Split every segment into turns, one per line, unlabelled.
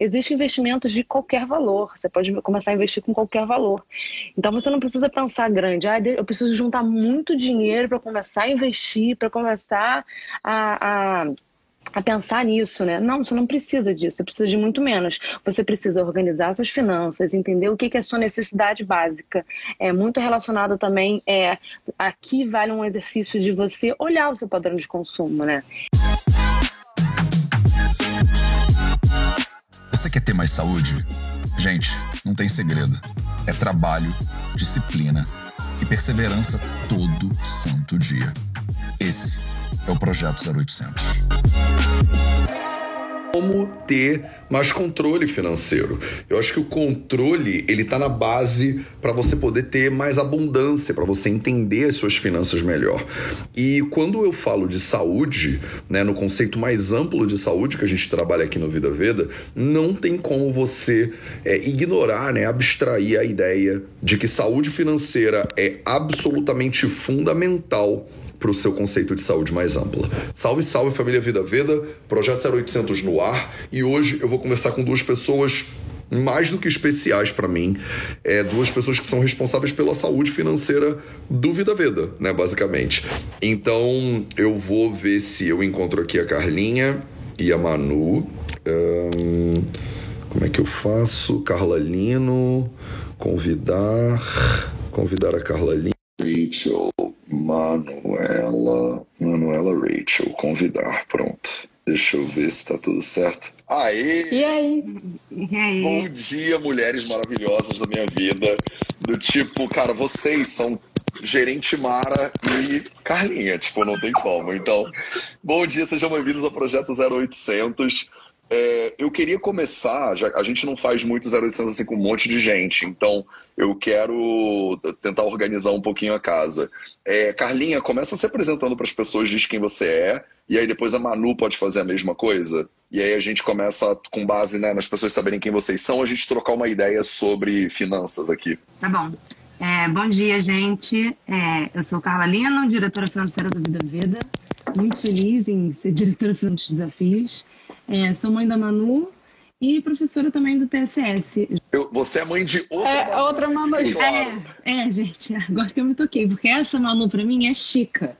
existem investimentos de qualquer valor. Você pode começar a investir com qualquer valor. Então você não precisa pensar grande. Ah, eu preciso juntar muito dinheiro para começar a investir, para começar a, a a pensar nisso, né? Não, você não precisa disso, você precisa de muito menos. Você precisa organizar suas finanças, entender o que é a sua necessidade básica. É muito relacionado também, é, aqui vale um exercício de você olhar o seu padrão de consumo, né?
Você quer ter mais saúde? Gente, não tem segredo. É trabalho, disciplina e perseverança todo santo dia. Esse é o Projeto 0800
como ter mais controle financeiro. Eu acho que o controle ele está na base para você poder ter mais abundância, para você entender as suas finanças melhor. E quando eu falo de saúde, né, no conceito mais amplo de saúde que a gente trabalha aqui no Vida Veda, não tem como você é, ignorar, né, abstrair a ideia de que saúde financeira é absolutamente fundamental para o seu conceito de saúde mais ampla. Salve, salve família Vida Veda, projeto 0800 no ar e hoje eu vou conversar com duas pessoas mais do que especiais para mim, é, duas pessoas que são responsáveis pela saúde financeira do Vida Veda, né, basicamente. Então eu vou ver se eu encontro aqui a Carlinha e a Manu. Um, como é que eu faço? Carla Lino, convidar, convidar a Carla Lino. Rachel, Manuela, Manuela Rachel, convidar, pronto. Deixa eu ver se tá tudo certo. Aê!
E aí?
E aí? Bom dia, mulheres maravilhosas da minha vida. Do tipo, cara, vocês são gerente Mara e Carlinha, tipo, não tem como. Então, bom dia, sejam bem-vindos ao Projeto 0800. É, eu queria começar, já, a gente não faz muito 0800 assim com um monte de gente, então eu quero tentar organizar um pouquinho a casa. É, Carlinha, começa se apresentando para as pessoas, diz quem você é, e aí depois a Manu pode fazer a mesma coisa. E aí a gente começa, com base né, nas pessoas saberem quem vocês são, a gente trocar uma ideia sobre finanças aqui.
Tá bom. É, bom dia, gente. É, eu sou Carla Lino, diretora financeira do Vida Vida. Muito feliz em ser diretora dos desafios. É, sou mãe da Manu e professora também do TSS.
Eu, você é mãe de outra
é, Manu. Outra Manu. Claro. É, é, gente, agora que eu me toquei, porque essa Manu para mim é Chica.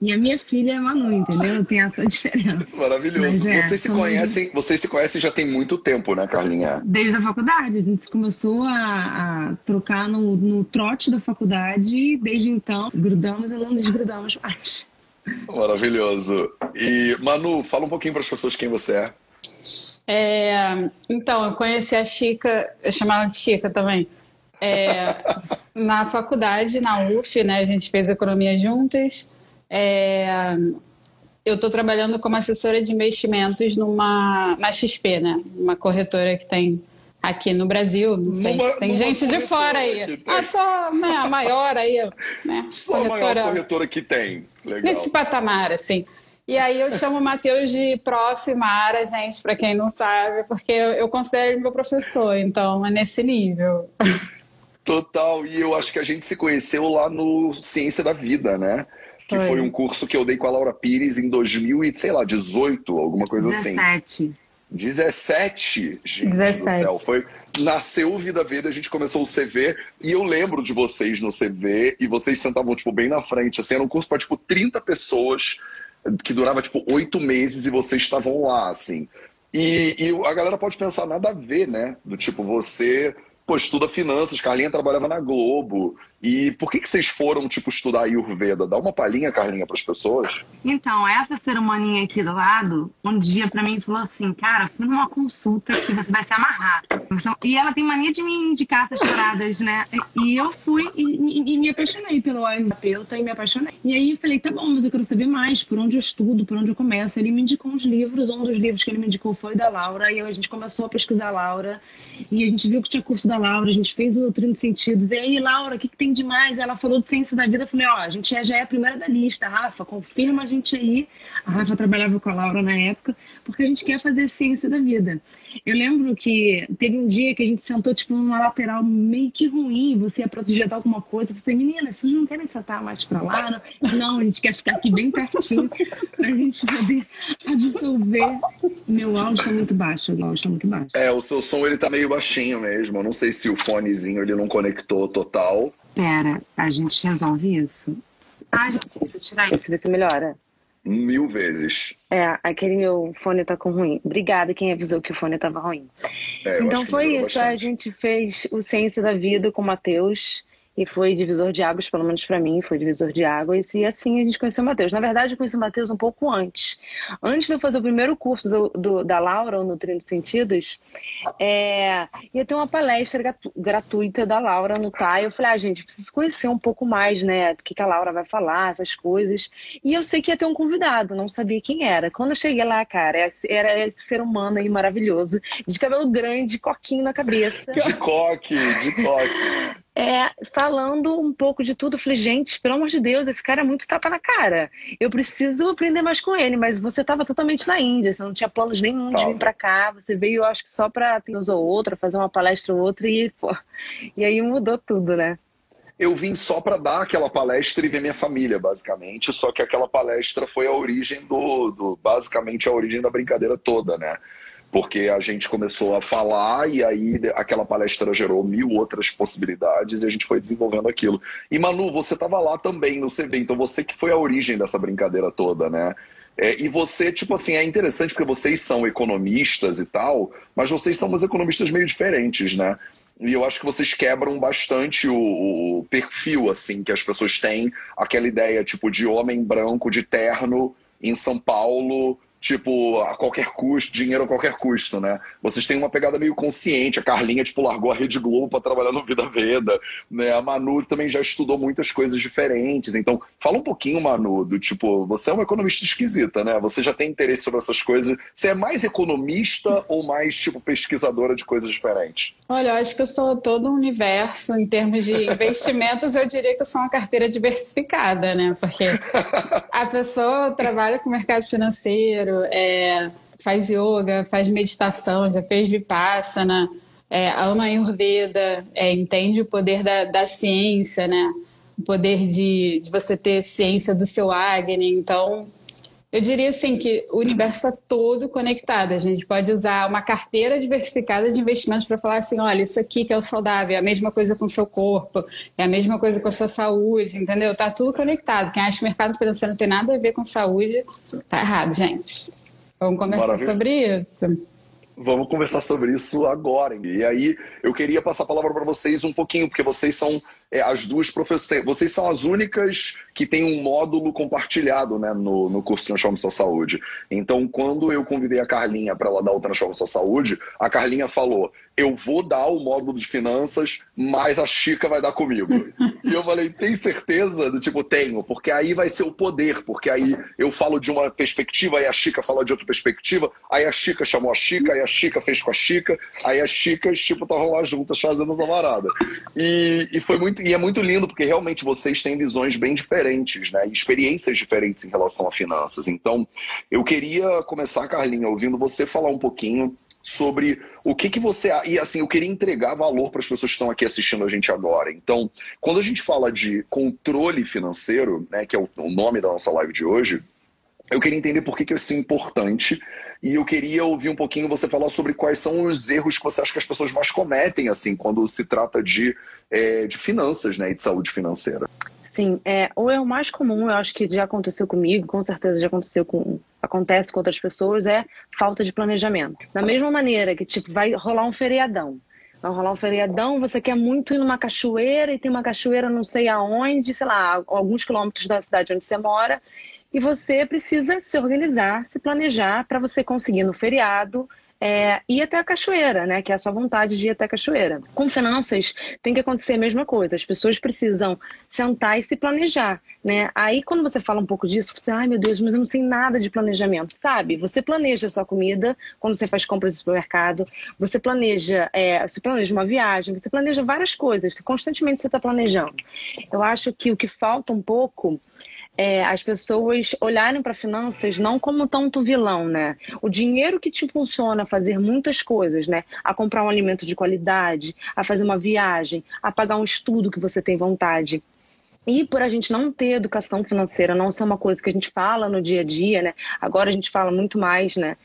E a minha filha é Manu, entendeu? Tem essa diferença.
Maravilhoso. É, vocês, se conhecem, vocês se conhecem já tem muito tempo, né, Carlinha?
Desde a faculdade. A gente começou a, a trocar no, no trote da faculdade e desde então grudamos e não desgrudamos mais.
Maravilhoso. E, Manu, fala um pouquinho para as pessoas quem você é.
É. Então, eu conheci a Chica, eu chamava de Chica também. É, na faculdade, na UF, né? A gente fez economia juntas. É, eu estou trabalhando como assessora de investimentos numa na XP, né? Uma corretora que tem aqui no Brasil, não sei. Numa, tem numa gente de fora aí. Ah, só né, a maior aí, né?
Só corretora, a maior corretora que tem. Legal.
Nesse patamar, assim. E aí eu chamo o Matheus de prof. Mara, gente, para quem não sabe, porque eu, considero ele meu professor, então é nesse nível.
Total, e eu acho que a gente se conheceu lá no Ciência da Vida, né? Que foi, foi um curso que eu dei com a Laura Pires em 2000 e, sei lá, 18, alguma coisa
17. assim.
17. Gente 17. do céu. Foi, nasceu o Vida Verde, a gente começou o CV e eu lembro de vocês no CV e vocês sentavam, tipo, bem na frente. Assim, era um curso para, tipo, 30 pessoas que durava, tipo, oito meses e vocês estavam lá, assim. E, e a galera pode pensar nada a ver, né? Do tipo, você pô, estuda finanças, Carlinha trabalhava na Globo. E por que, que vocês foram, tipo, estudar Ayurveda? Dá uma palhinha, Carlinha, para as pessoas.
Então, essa cerimônia aqui do lado, um dia para mim falou assim, cara, fui numa consulta que você vai se amarrar. E ela tem mania de me indicar essas paradas, né? E eu fui e, e, e me apaixonei pelo terapeuta e me apaixonei. E aí falei, tá bom, mas eu quero saber mais, por onde eu estudo, por onde eu começo. Ele me indicou uns livros, um dos livros que ele me indicou foi da Laura, e a gente começou a pesquisar a Laura, e a gente viu que tinha curso da Laura, a gente fez o 30 Sentidos. E aí, Laura, o que, que tem demais. Ela falou de ciência da vida. Eu falei, ó, a gente já é a primeira da lista, Rafa, confirma a gente aí. A Rafa trabalhava com a Laura na época, porque a gente quer fazer ciência da vida.
Eu lembro que teve um dia que a gente sentou, tipo, numa lateral meio que ruim, você ia projetar alguma coisa, você, menina, vocês não querem sentar mais pra lá? Não, não a gente quer ficar aqui bem pertinho pra gente poder absorver. Meu áudio tá muito baixo, o áudio tá muito baixo.
É, o seu som ele tá meio baixinho mesmo. Eu não sei se o fonezinho ele não conectou total.
Pera, a gente resolve isso.
Ah, já sei, se eu tirar isso, ver se melhora.
Mil vezes.
É, aquele meu fone tá com ruim. Obrigada quem avisou que o fone tava ruim.
É,
então foi isso, a
bastante.
gente fez o Ciência da Vida com o Matheus e foi divisor de águas, pelo menos para mim, foi divisor de águas e assim a gente conheceu o Matheus. Na verdade, eu conheci o Matheus um pouco antes. Antes de eu fazer o primeiro curso do, do- da Laura, o Nutrindo Sentidos, é, ia ter uma palestra gratu- gratuita da Laura no TAI. Eu falei, ah, gente, preciso conhecer um pouco mais, né, do que, que a Laura vai falar, essas coisas. E eu sei que ia ter um convidado, não sabia quem era. Quando eu cheguei lá, cara, era esse ser humano aí maravilhoso, de cabelo grande, coquinho na cabeça.
De coque, de coque.
É, falando um pouco de tudo, eu falei, gente, pelo amor de Deus, esse cara é muito tapa na cara. Eu preciso aprender mais com ele, mas você estava totalmente na Índia, você não tinha planos nenhum de vir para cá, você veio, eu acho que só para ter ou outra, fazer uma palestra ou outra e, pô, e aí mudou tudo, né?
Eu vim só para dar aquela palestra e ver minha família, basicamente. Só que aquela palestra foi a origem do, do. Basicamente a origem da brincadeira toda, né? Porque a gente começou a falar e aí aquela palestra gerou mil outras possibilidades e a gente foi desenvolvendo aquilo. E Manu, você estava lá também no CV, então você que foi a origem dessa brincadeira toda, né? É, e você, tipo assim, é interessante porque vocês são economistas e tal, mas vocês são umas economistas meio diferentes, né? E eu acho que vocês quebram bastante o, o perfil, assim, que as pessoas têm, aquela ideia, tipo, de homem branco de terno em São Paulo, tipo, a qualquer custo, dinheiro a qualquer custo, né? Vocês têm uma pegada meio consciente. A Carlinha, tipo, largou a Rede Globo para trabalhar no Vida Veda, né? A Manu também já estudou muitas coisas diferentes. Então, fala um pouquinho, Manu, do tipo, você é uma economista esquisita, né? Você já tem interesse sobre essas coisas. Você é mais economista ou mais, tipo, pesquisadora de coisas diferentes?
Olha, eu acho que eu sou todo um universo em termos de investimentos. Eu diria que eu sou uma carteira diversificada, né? Porque a pessoa trabalha com mercado financeiro, é, faz yoga, faz meditação, já fez vipassana, é, ama a Ayurveda, é, entende o poder da, da ciência, né? O poder de, de você ter ciência do seu Agni. Então, eu diria assim que o universo está todo conectado. A gente pode usar uma carteira diversificada de investimentos para falar assim, olha, isso aqui que é o saudável, é a mesma coisa com o seu corpo, é a mesma coisa com a sua saúde, entendeu? Tá tudo conectado. Quem acha que o mercado financeiro não tem nada a ver com saúde, tá errado, gente. Vamos conversar
Maravilha.
sobre isso.
Vamos conversar sobre isso agora. E aí, eu queria passar a palavra para vocês um pouquinho, porque vocês são é, as duas professoras, vocês são as únicas que têm um módulo compartilhado né, no, no curso Transforma Sua Saúde. Então, quando eu convidei a Carlinha para ela dar o Transforma Sua Saúde, a Carlinha falou: Eu vou dar o módulo de finanças, mas a Chica vai dar comigo. e eu falei: Tem certeza? Do tipo, tenho, porque aí vai ser o poder, porque aí eu falo de uma perspectiva, aí a Chica fala de outra perspectiva, aí a Chica chamou a Chica, aí a Chica fez com a Chica, aí as Chicas, tipo, estavam lá juntas fazendo essa varada. E, e foi muito, e é muito lindo, porque realmente vocês têm visões bem diferentes, né? Experiências diferentes em relação a finanças. Então, eu queria começar, Carlinha, ouvindo você falar um pouquinho sobre o que, que você. E assim, eu queria entregar valor para as pessoas que estão aqui assistindo a gente agora. Então, quando a gente fala de controle financeiro, né, que é o, o nome da nossa live de hoje, eu queria entender por que, que isso é importante e eu queria ouvir um pouquinho você falar sobre quais são os erros que você acha que as pessoas mais cometem, assim, quando se trata de, é, de finanças, né, e de saúde financeira.
Sim, é, o erro mais comum, eu acho que já aconteceu comigo, com certeza já aconteceu com acontece com outras pessoas, é falta de planejamento. Da mesma maneira que tipo vai rolar um feriadão. Vai rolar um feriadão, você quer muito ir numa cachoeira e tem uma cachoeira não sei aonde, sei lá, alguns quilômetros da cidade onde você mora, e você precisa se organizar, se planejar para você conseguir no feriado é, ir até a cachoeira, né? Que é a sua vontade de ir até a cachoeira. Com finanças tem que acontecer a mesma coisa. As pessoas precisam sentar e se planejar, né? Aí quando você fala um pouco disso, você, ai meu Deus, mas eu não sei nada de planejamento, sabe? Você planeja a sua comida quando você faz compras no supermercado, você planeja, é, você planeja uma viagem, você planeja várias coisas. Constantemente você está planejando. Eu acho que o que falta um pouco é, as pessoas olharem para finanças não como tanto vilão, né? O dinheiro que te impulsiona a fazer muitas coisas, né? A comprar um alimento de qualidade, a fazer uma viagem, a pagar um estudo que você tem vontade. E por a gente não ter educação financeira, não ser uma coisa que a gente fala no dia a dia, né? Agora a gente fala muito mais, né?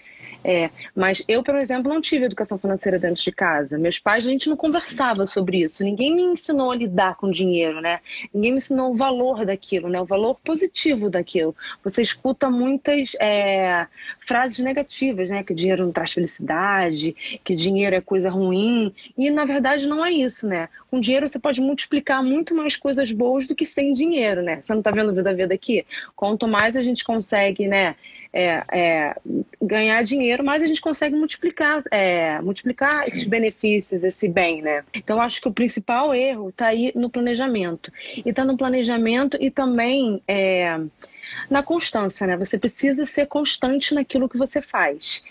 É, mas eu, por exemplo, não tive educação financeira dentro de casa. Meus pais, a gente não conversava sobre isso. Ninguém me ensinou a lidar com dinheiro, né? Ninguém me ensinou o valor daquilo, né? O valor positivo daquilo. Você escuta muitas é, frases negativas, né? Que dinheiro não traz felicidade, que dinheiro é coisa ruim. E, na verdade, não é isso, né? Com dinheiro você pode multiplicar muito mais coisas boas do que sem dinheiro, né? Você não tá vendo Vida Vida aqui? Quanto mais a gente consegue, né? é, é, ganhar dinheiro, mas a gente consegue multiplicar, é, multiplicar esses benefícios, esse bem, né? Então, acho que o principal erro está aí no planejamento. E está no planejamento e também é, na constância, né? Você precisa ser constante naquilo que você faz.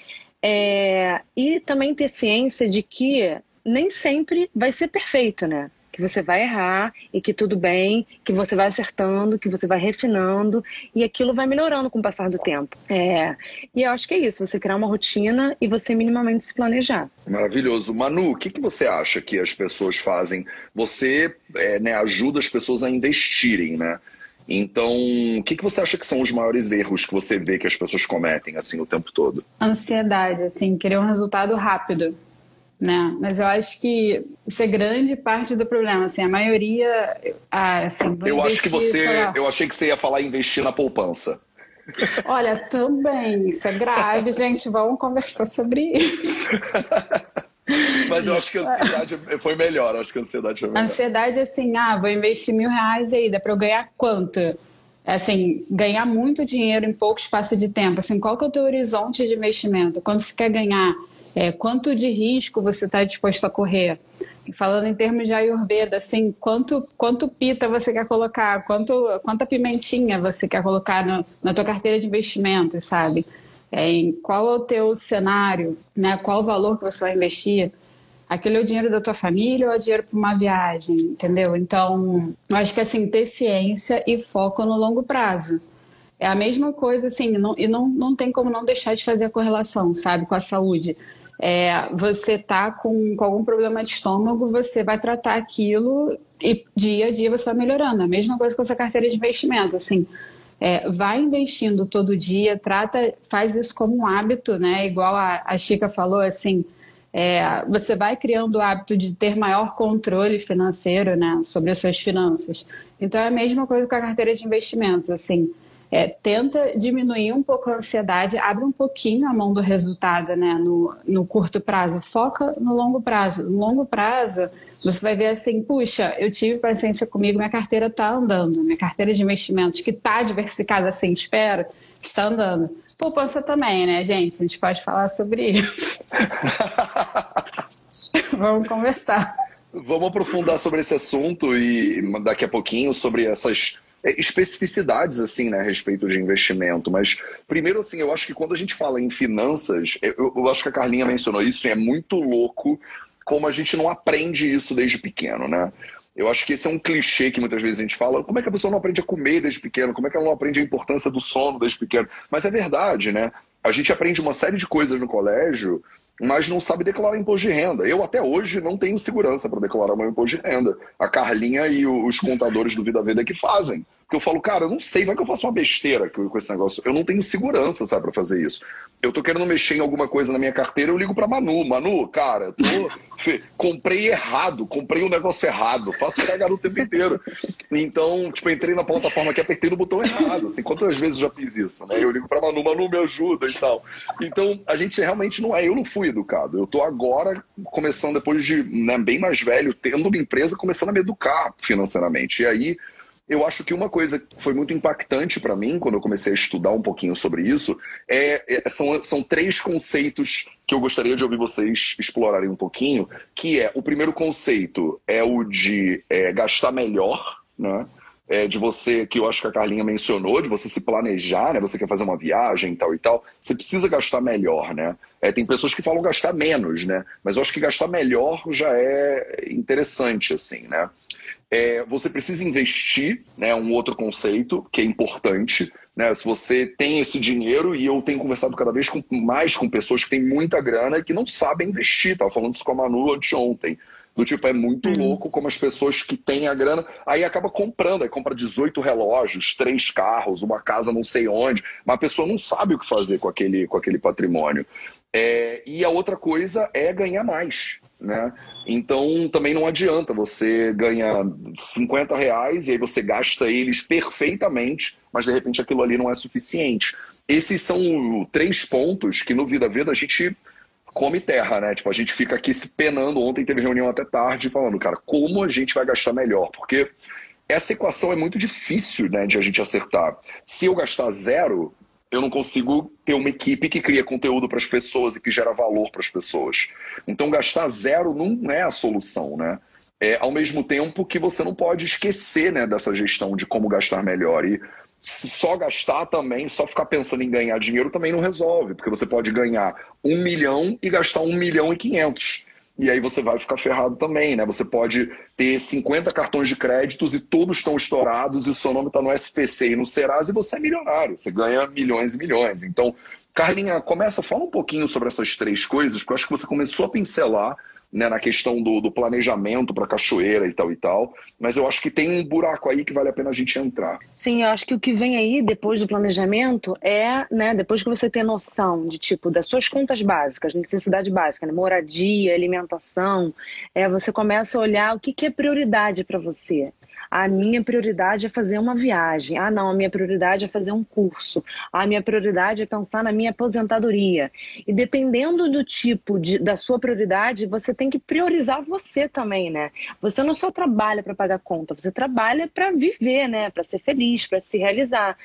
É, e também ter ciência de que nem sempre vai ser perfeito, né? que você vai errar e que tudo bem, que você vai acertando, que você vai refinando e aquilo vai melhorando com o passar do tempo. É, e eu acho que é isso, você criar uma rotina e você minimamente se planejar.
Maravilhoso. Manu, o que, que você acha que as pessoas fazem? Você é, né, ajuda as pessoas a investirem, né? Então, o que, que você acha que são os maiores erros que você vê que as pessoas cometem assim o tempo todo?
Ansiedade, assim, querer um resultado rápido né? Mas eu acho que isso é grande parte do problema. Assim, a maioria, ah, assim,
eu acho que você, eu achei que você ia falar investir na poupança.
Olha, também isso é grave, gente. Vamos conversar sobre isso.
Mas eu acho que a ansiedade foi melhor. Acho que a ansiedade foi melhor.
Ansiedade, assim, ah, vou investir mil reais aí, dá para eu ganhar quanto? Assim, ganhar muito dinheiro em pouco espaço de tempo. Assim, qual que é o teu horizonte de investimento? Quando você quer ganhar é, quanto de risco você está disposto a correr? Falando em termos de Ayurveda, assim, quanto, quanto pita você quer colocar, quanto, quanta pimentinha você quer colocar no, na tua carteira de investimentos, sabe? É, em qual é o teu cenário, né? qual o valor que você vai investir? Aquele é o dinheiro da tua família ou é o dinheiro para uma viagem, entendeu? Então, eu acho que assim, ter ciência e foco no longo prazo. É a mesma coisa, assim, não, e não, não tem como não deixar de fazer a correlação, sabe, com a saúde é, você tá com, com algum problema de estômago, você vai tratar aquilo e dia a dia você vai melhorando. A mesma coisa com essa carteira de investimentos, assim. É, vai investindo todo dia, trata, faz isso como um hábito, né? Igual a, a Chica falou, assim, é, você vai criando o hábito de ter maior controle financeiro, né, sobre as suas finanças. Então é a mesma coisa com a carteira de investimentos, assim. É, tenta diminuir um pouco a ansiedade, abre um pouquinho a mão do resultado né, no, no curto prazo, foca no longo prazo. No longo prazo, você vai ver assim, puxa, eu tive paciência comigo, minha carteira está andando, minha carteira de investimentos, que está diversificada assim, espero, está andando. Poupança também, né, gente? A gente pode falar sobre isso. Vamos conversar.
Vamos aprofundar sobre esse assunto e daqui a pouquinho sobre essas especificidades assim, né, a respeito de investimento. Mas primeiro assim, eu acho que quando a gente fala em finanças, eu, eu acho que a Carlinha mencionou isso, e é muito louco como a gente não aprende isso desde pequeno, né? Eu acho que esse é um clichê que muitas vezes a gente fala. Como é que a pessoa não aprende a comer desde pequeno? Como é que ela não aprende a importância do sono desde pequeno? Mas é verdade, né? A gente aprende uma série de coisas no colégio mas não sabe declarar imposto de renda. Eu até hoje não tenho segurança para declarar meu imposto de renda. A Carlinha e os contadores do Vida Veda que fazem. Porque eu falo, cara, eu não sei, vai que eu faço uma besteira com esse negócio. Eu não tenho segurança, sabe, para fazer isso. Eu tô querendo mexer em alguma coisa na minha carteira, eu ligo pra Manu. Manu, cara, eu tô... comprei errado, comprei um negócio errado, faço cagar o tempo inteiro. Então, tipo, entrei na plataforma aqui, apertei no botão errado. Assim, quantas vezes eu já fiz isso, né? Eu ligo pra Manu, Manu, me ajuda e tal. Então, a gente realmente não é, eu não fui educado. Eu tô agora começando, depois de né, bem mais velho, tendo uma empresa, começando a me educar financeiramente. E aí eu acho que uma coisa que foi muito impactante para mim, quando eu comecei a estudar um pouquinho sobre isso, é, é, são, são três conceitos que eu gostaria de ouvir vocês explorarem um pouquinho, que é, o primeiro conceito é o de é, gastar melhor, né? É, de você, que eu acho que a Carlinha mencionou, de você se planejar, né? Você quer fazer uma viagem tal e tal, você precisa gastar melhor, né? É, tem pessoas que falam gastar menos, né? Mas eu acho que gastar melhor já é interessante, assim, né? É, você precisa investir, né? Um outro conceito que é importante. Né? Se você tem esse dinheiro, e eu tenho conversado cada vez com, mais com pessoas que têm muita grana e que não sabem investir. Estava falando isso com a Manu de ontem. Do tipo, é muito hum. louco como as pessoas que têm a grana, aí acaba comprando, aí compra 18 relógios, três carros, uma casa não sei onde, mas a pessoa não sabe o que fazer com aquele, com aquele patrimônio. É, e a outra coisa é ganhar mais. Né? Então também não adianta você ganha 50 reais e aí você gasta eles perfeitamente, mas de repente aquilo ali não é suficiente. Esses são três pontos que no Vida Vida a gente come terra, né? Tipo, a gente fica aqui se penando. Ontem teve reunião até tarde falando, cara, como a gente vai gastar melhor? Porque essa equação é muito difícil, né, de a gente acertar. Se eu gastar zero, eu não consigo ter uma equipe que cria conteúdo para as pessoas e que gera valor para as pessoas. Então, gastar zero não é a solução, né? É, ao mesmo tempo que você não pode esquecer né, dessa gestão de como gastar melhor. E só gastar também, só ficar pensando em ganhar dinheiro também não resolve, porque você pode ganhar um milhão e gastar um milhão e quinhentos. E aí você vai ficar ferrado também, né? Você pode ter 50 cartões de créditos e todos estão estourados e o seu nome está no SPC e no Serasa e você é milionário. Você ganha milhões e milhões. Então, Carlinha, começa, fala um pouquinho sobre essas três coisas, porque eu acho que você começou a pincelar né, na questão do, do planejamento para cachoeira e tal e tal, mas eu acho que tem um buraco aí que vale a pena a gente entrar.
Sim, eu acho que o que vem aí depois do planejamento é, né, depois que você tem noção de tipo das suas contas básicas, necessidade básica, né, moradia, alimentação, é você começa a olhar o que, que é prioridade para você a minha prioridade é fazer uma viagem. Ah, não, a minha prioridade é fazer um curso. A minha prioridade é pensar na minha aposentadoria. E dependendo do tipo de, da sua prioridade, você tem que priorizar você também, né? Você não só trabalha para pagar conta, você trabalha para viver, né? Para ser feliz, para se realizar.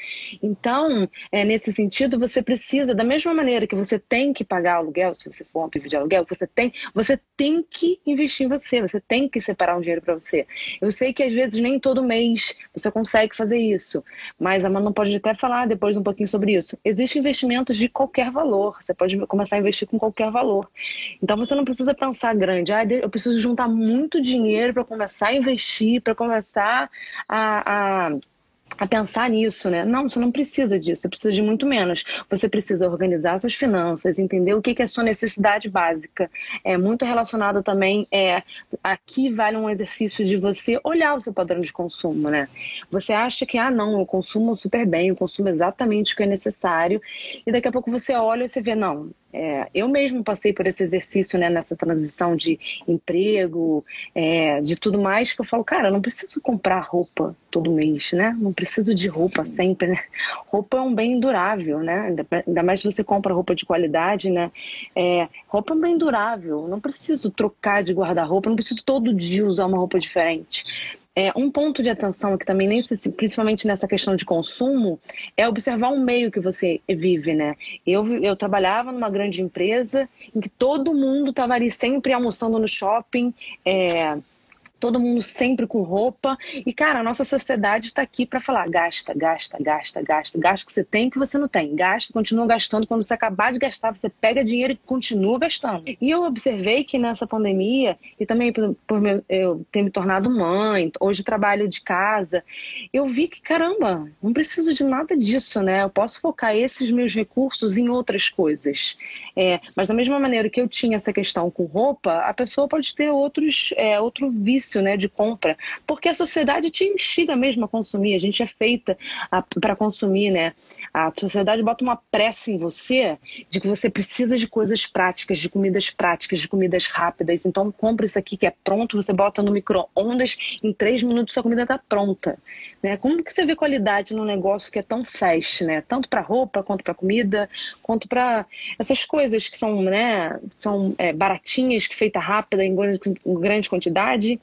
Então, é, nesse sentido, você precisa, da mesma maneira que você tem que pagar aluguel, se você for um viver de aluguel, você tem, você tem que investir em você, você tem que separar um dinheiro para você. Eu sei que às vezes nem nem todo mês você consegue fazer isso. Mas a Manu pode até falar depois um pouquinho sobre isso. Existem investimentos de qualquer valor. Você pode começar a investir com qualquer valor. Então você não precisa pensar grande. Ah, eu preciso juntar muito dinheiro para começar a investir, para começar a, a a pensar nisso, né? Não, você não precisa disso, você precisa de muito menos. Você precisa organizar suas finanças, entender o que é a sua necessidade básica. É muito relacionado também, é, aqui vale um exercício de você olhar o seu padrão de consumo, né? Você acha que, ah, não, eu consumo super bem, eu consumo exatamente o que é necessário, e daqui a pouco você olha e você vê, não, é, eu mesmo passei por esse exercício, né, nessa transição de emprego, é, de tudo mais, que eu falo, cara, eu não preciso comprar roupa todo mês, né? Não preciso de roupa Sim. sempre, né? Roupa é um bem durável, né? Ainda mais se você compra roupa de qualidade, né? É, roupa é um bem durável. Não preciso trocar de guarda-roupa, não preciso todo dia usar uma roupa diferente. É, um ponto de atenção que também, principalmente nessa questão de consumo, é observar o meio que você vive, né? Eu, eu trabalhava numa grande empresa em que todo mundo estava ali sempre almoçando no shopping, é, todo mundo sempre com roupa. E, cara, a nossa sociedade está aqui para falar: gasta, gasta, gasta, gasta. Gasta o que você tem e que você não tem. Gasta, continua gastando. Quando você acabar de gastar, você pega dinheiro e continua gastando. E eu observei que nessa pandemia, e também por, por meu, eu ter me tornado mãe, hoje trabalho de casa, eu vi que, caramba, não preciso de nada disso, né? Eu posso focar esses meus recursos em outras coisas. É, mas da mesma maneira que eu tinha essa questão com roupa, a pessoa pode ter outros, é, outro vício né, de compra, porque a sociedade te instiga mesmo a consumir, a gente é feita para consumir, né? A sociedade bota uma pressa em você de que você precisa de coisas práticas, de comidas práticas, de comidas rápidas. Então compra isso aqui que é pronto, você bota no micro-ondas, em três minutos sua comida está pronta. Né? Como que você vê qualidade num negócio que é tão fast, né? Tanto para roupa, quanto para comida, quanto para essas coisas que são, né, são é, baratinhas, que feita rápida, em grande quantidade.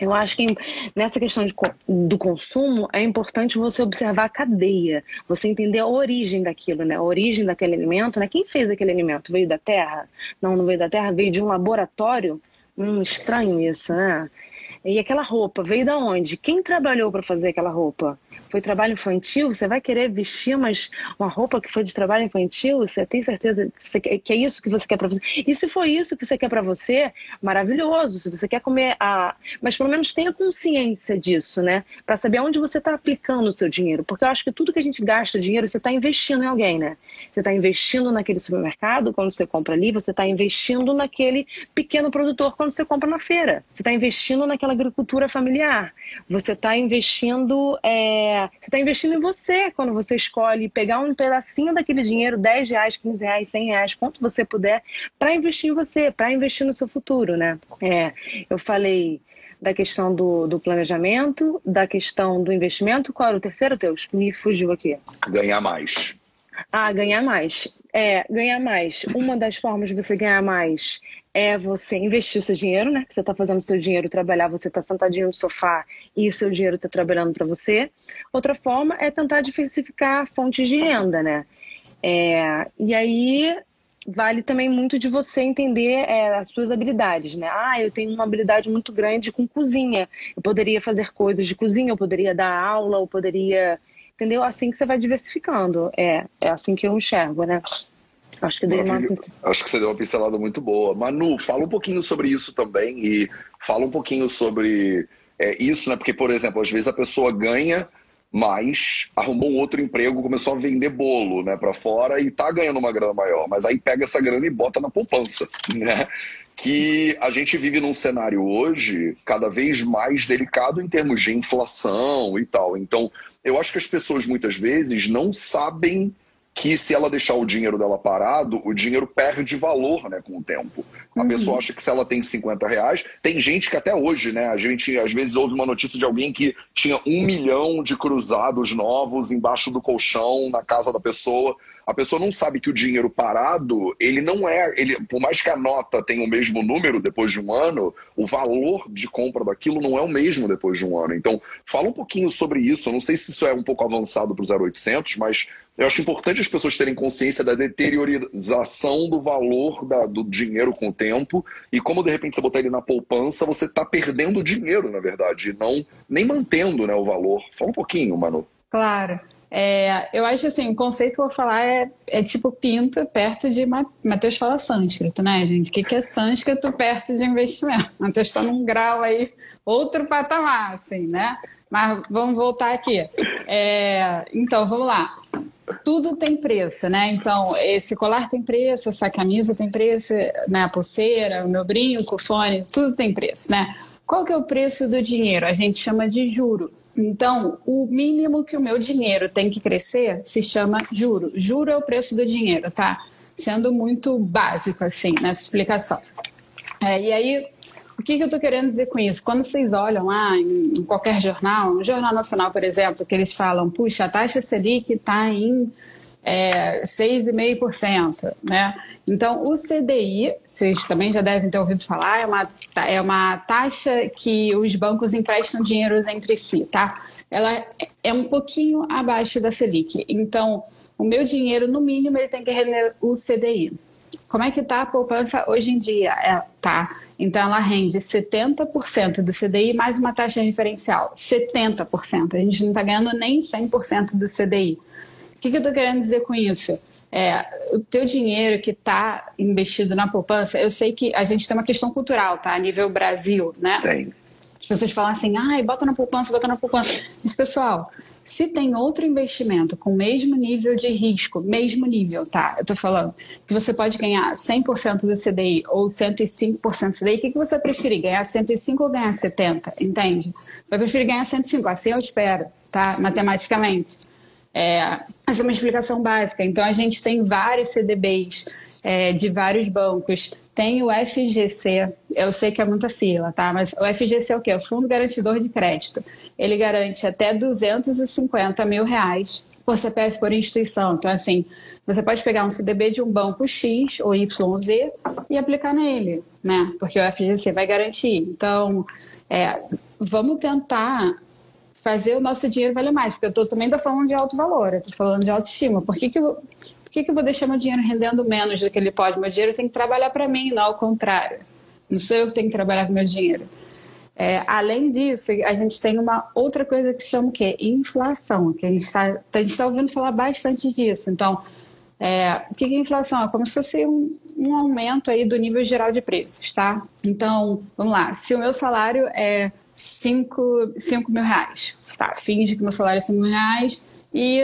Eu acho que nessa questão de, do consumo é importante você observar a cadeia, você entender a origem daquilo, né? A origem daquele alimento, né? Quem fez aquele alimento? Veio da terra? Não, não veio da terra, veio de um laboratório? Hum, estranho isso, né? E aquela roupa veio da onde? Quem trabalhou para fazer aquela roupa? Foi trabalho infantil, você vai querer vestir umas, uma roupa que foi de trabalho infantil? Você tem certeza que, é isso que você quer para você? E se foi isso que você quer para você, maravilhoso. Se você quer comer a. Mas pelo menos tenha consciência disso, né? Para saber onde você está aplicando o seu dinheiro. Porque eu acho que tudo que a gente gasta dinheiro, você está investindo em alguém, né? Você está investindo naquele supermercado quando você compra ali, você está investindo naquele pequeno produtor quando você compra na feira. Você está investindo naquela agricultura familiar. Você está investindo. É... Você está investindo em você quando você escolhe pegar um pedacinho daquele dinheiro, 10 reais, 15 reais, 100 reais, quanto você puder, para investir em você, para investir no seu futuro, né? É, eu falei da questão do, do planejamento, da questão do investimento. Qual era o terceiro, Teus? Me fugiu aqui.
Ganhar mais.
Ah, ganhar mais. É, ganhar mais. Uma das formas de você ganhar mais é você investir o seu dinheiro, né? Você está fazendo o seu dinheiro trabalhar, você está sentadinho no sofá e o seu dinheiro está trabalhando para você. Outra forma é tentar diversificar fontes de renda, né? É, e aí vale também muito de você entender é, as suas habilidades, né? Ah, eu tenho uma habilidade muito grande com cozinha. Eu poderia fazer coisas de cozinha, eu poderia dar aula, eu poderia. Entendeu? Assim que você vai diversificando. É, é assim que eu enxergo, né?
Acho que, dei uma... Acho que você deu uma pincelada muito boa. Manu, fala um pouquinho sobre isso também e fala um pouquinho sobre é, isso, né? Porque, por exemplo, às vezes a pessoa ganha mas arrumou um outro emprego, começou a vender bolo, né, para fora e tá ganhando uma grana maior, mas aí pega essa grana e bota na poupança, né? Que a gente vive num cenário hoje cada vez mais delicado em termos de inflação e tal. Então, eu acho que as pessoas muitas vezes não sabem que se ela deixar o dinheiro dela parado, o dinheiro perde valor né, com o tempo. A uhum. pessoa acha que se ela tem 50 reais, tem gente que até hoje, né? A gente às vezes ouve uma notícia de alguém que tinha um milhão de cruzados novos embaixo do colchão na casa da pessoa. A pessoa não sabe que o dinheiro parado, ele não é. Ele, por mais que a nota tenha o mesmo número depois de um ano, o valor de compra daquilo não é o mesmo depois de um ano. Então, fala um pouquinho sobre isso. Eu não sei se isso é um pouco avançado para o 0800, mas eu acho importante as pessoas terem consciência da deteriorização do valor da, do dinheiro com o tempo e como de repente você botar ele na poupança, você está perdendo dinheiro, na verdade, e não nem mantendo né, o valor. Fala um pouquinho, Manu.
Claro. É, eu acho assim, o conceito que eu vou falar é, é tipo pinto perto de Mateus fala sânscrito, né, gente? O que, que é sânscrito perto de investimento? Mateus está num grau aí, outro patamar, assim, né? Mas vamos voltar aqui. É, então, vamos lá tudo tem preço, né? Então, esse colar tem preço, essa camisa tem preço, né? a pulseira, o meu brinco, o fone, tudo tem preço, né? Qual que é o preço do dinheiro? A gente chama de juro. Então, o mínimo que o meu dinheiro tem que crescer se chama juro. Juro é o preço do dinheiro, tá? Sendo muito básico, assim, nessa explicação. É, e aí, o que, que eu estou querendo dizer com isso? Quando vocês olham lá em, em qualquer jornal, no Jornal Nacional, por exemplo, que eles falam, puxa, a taxa Selic está em é, 6,5%, né? Então, o CDI, vocês também já devem ter ouvido falar, é uma, é uma taxa que os bancos emprestam dinheiro entre si, tá? Ela é um pouquinho abaixo da Selic. Então, o meu dinheiro, no mínimo, ele tem que render o CDI. Como é que está a poupança hoje em dia? É, tá então, ela rende 70% do CDI mais uma taxa referencial. 70%. A gente não está ganhando nem 100% do CDI. O que, que eu estou querendo dizer com isso? É, o teu dinheiro que está investido na poupança, eu sei que a gente tem uma questão cultural, tá? A nível Brasil, né?
Tem.
As pessoas falam assim, ai, bota na poupança, bota na poupança. Mas, pessoal, se tem outro investimento com o mesmo nível de risco, mesmo nível, tá? Eu tô falando que você pode ganhar 100% do CDI ou 105% do CDI, o que, que você preferir? Ganhar 105 ou ganhar 70? Entende? Vai preferir ganhar 105, assim eu espero, tá? Matematicamente. É, essa é uma explicação básica. Então, a gente tem vários CDBs é, de vários bancos. Tem o FGC, eu sei que é muita sigla, tá? Mas o FGC é o quê? O Fundo Garantidor de Crédito ele garante até 250 mil reais por CPF por instituição. Então, assim, você pode pegar um CDB de um banco X ou YZ e aplicar nele, né? Porque o FGC vai garantir. Então, é, vamos tentar fazer o nosso dinheiro valer mais, porque eu tô, também estou falando de alto valor, eu estou falando de autoestima. Por que, que, eu, por que, que eu vou deixar meu dinheiro rendendo menos do que ele pode? Meu dinheiro tem que trabalhar para mim, não ao contrário. Não sou eu que tenho que trabalhar com meu dinheiro. É, além disso, a gente tem uma outra coisa que se chama o quê? Inflação, que a gente está tá ouvindo falar bastante disso. Então, é, o que é inflação? É como se fosse um, um, aumento aí do nível geral de preços, tá? Então, vamos lá. Se o meu salário é 5 mil reais, tá? Finge que meu salário é 5 mil reais e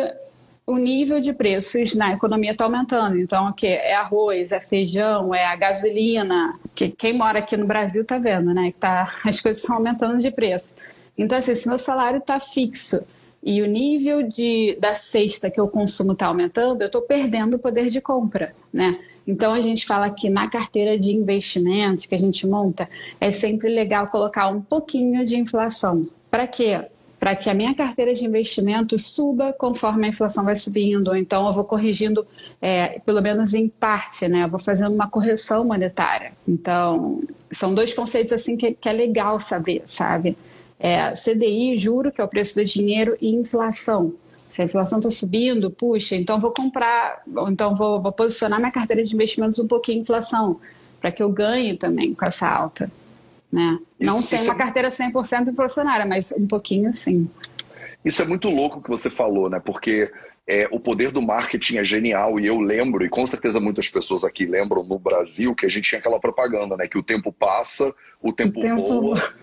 o nível de preços na economia está aumentando. Então, o que é arroz, é feijão, é a gasolina. Que quem mora aqui no Brasil está vendo, né? Que tá, as coisas estão aumentando de preço. Então, assim, se meu salário está fixo e o nível de, da cesta que eu consumo está aumentando, eu estou perdendo o poder de compra, né? Então a gente fala que na carteira de investimentos que a gente monta, é sempre legal colocar um pouquinho de inflação. Para quê? para que a minha carteira de investimentos suba conforme a inflação vai subindo. Então, eu vou corrigindo, é, pelo menos em parte, né? Eu vou fazendo uma correção monetária. Então, são dois conceitos assim que, que é legal saber, sabe? É, CDI, juro, que é o preço do dinheiro, e inflação. Se a inflação está subindo, puxa, então vou comprar, então vou, vou posicionar minha carteira de investimentos um pouquinho em inflação, para que eu ganhe também com essa alta. Né? Não isso, sem isso uma é... carteira 100% inflacionária, mas um pouquinho sim.
Isso é muito louco que você falou, né? Porque é, o poder do marketing é genial e eu lembro, e com certeza muitas pessoas aqui lembram no Brasil que a gente tinha aquela propaganda, né? Que o tempo passa, o tempo, o tempo... voa.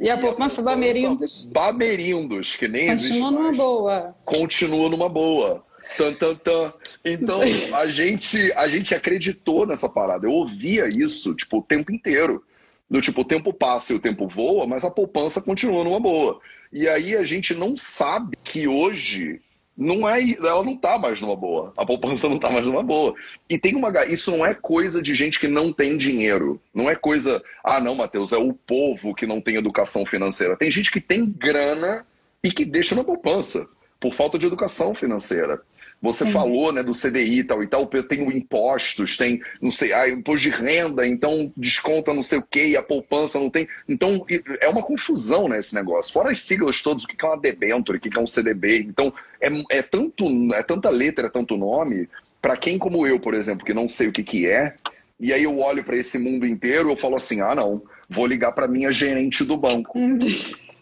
E a poupança Bamerindos.
Bamerindos, que nem
Continua numa boa.
Continua numa boa. Tan, tan, tan. Então, a gente, a gente acreditou nessa parada. Eu ouvia isso, tipo, o tempo inteiro. Do tipo, o tempo passa e o tempo voa, mas a poupança continua numa boa. E aí a gente não sabe que hoje não é, ela não tá mais numa boa. A poupança não tá mais numa boa. E tem uma isso não é coisa de gente que não tem dinheiro. Não é coisa, ah, não, Matheus, é o povo que não tem educação financeira. Tem gente que tem grana e que deixa na poupança por falta de educação financeira. Você Sim. falou né, do CDI e tal e tal, tem impostos, tem, não sei, ah, imposto de renda, então desconta não sei o quê, e a poupança não tem. Então, é uma confusão né, esse negócio. Fora as siglas todas, o que é uma debenture, o que é um CDB. Então, é, é, tanto, é tanta letra, é tanto nome, para quem como eu, por exemplo, que não sei o que, que é, e aí eu olho para esse mundo inteiro, eu falo assim, ah, não, vou ligar para minha gerente do banco.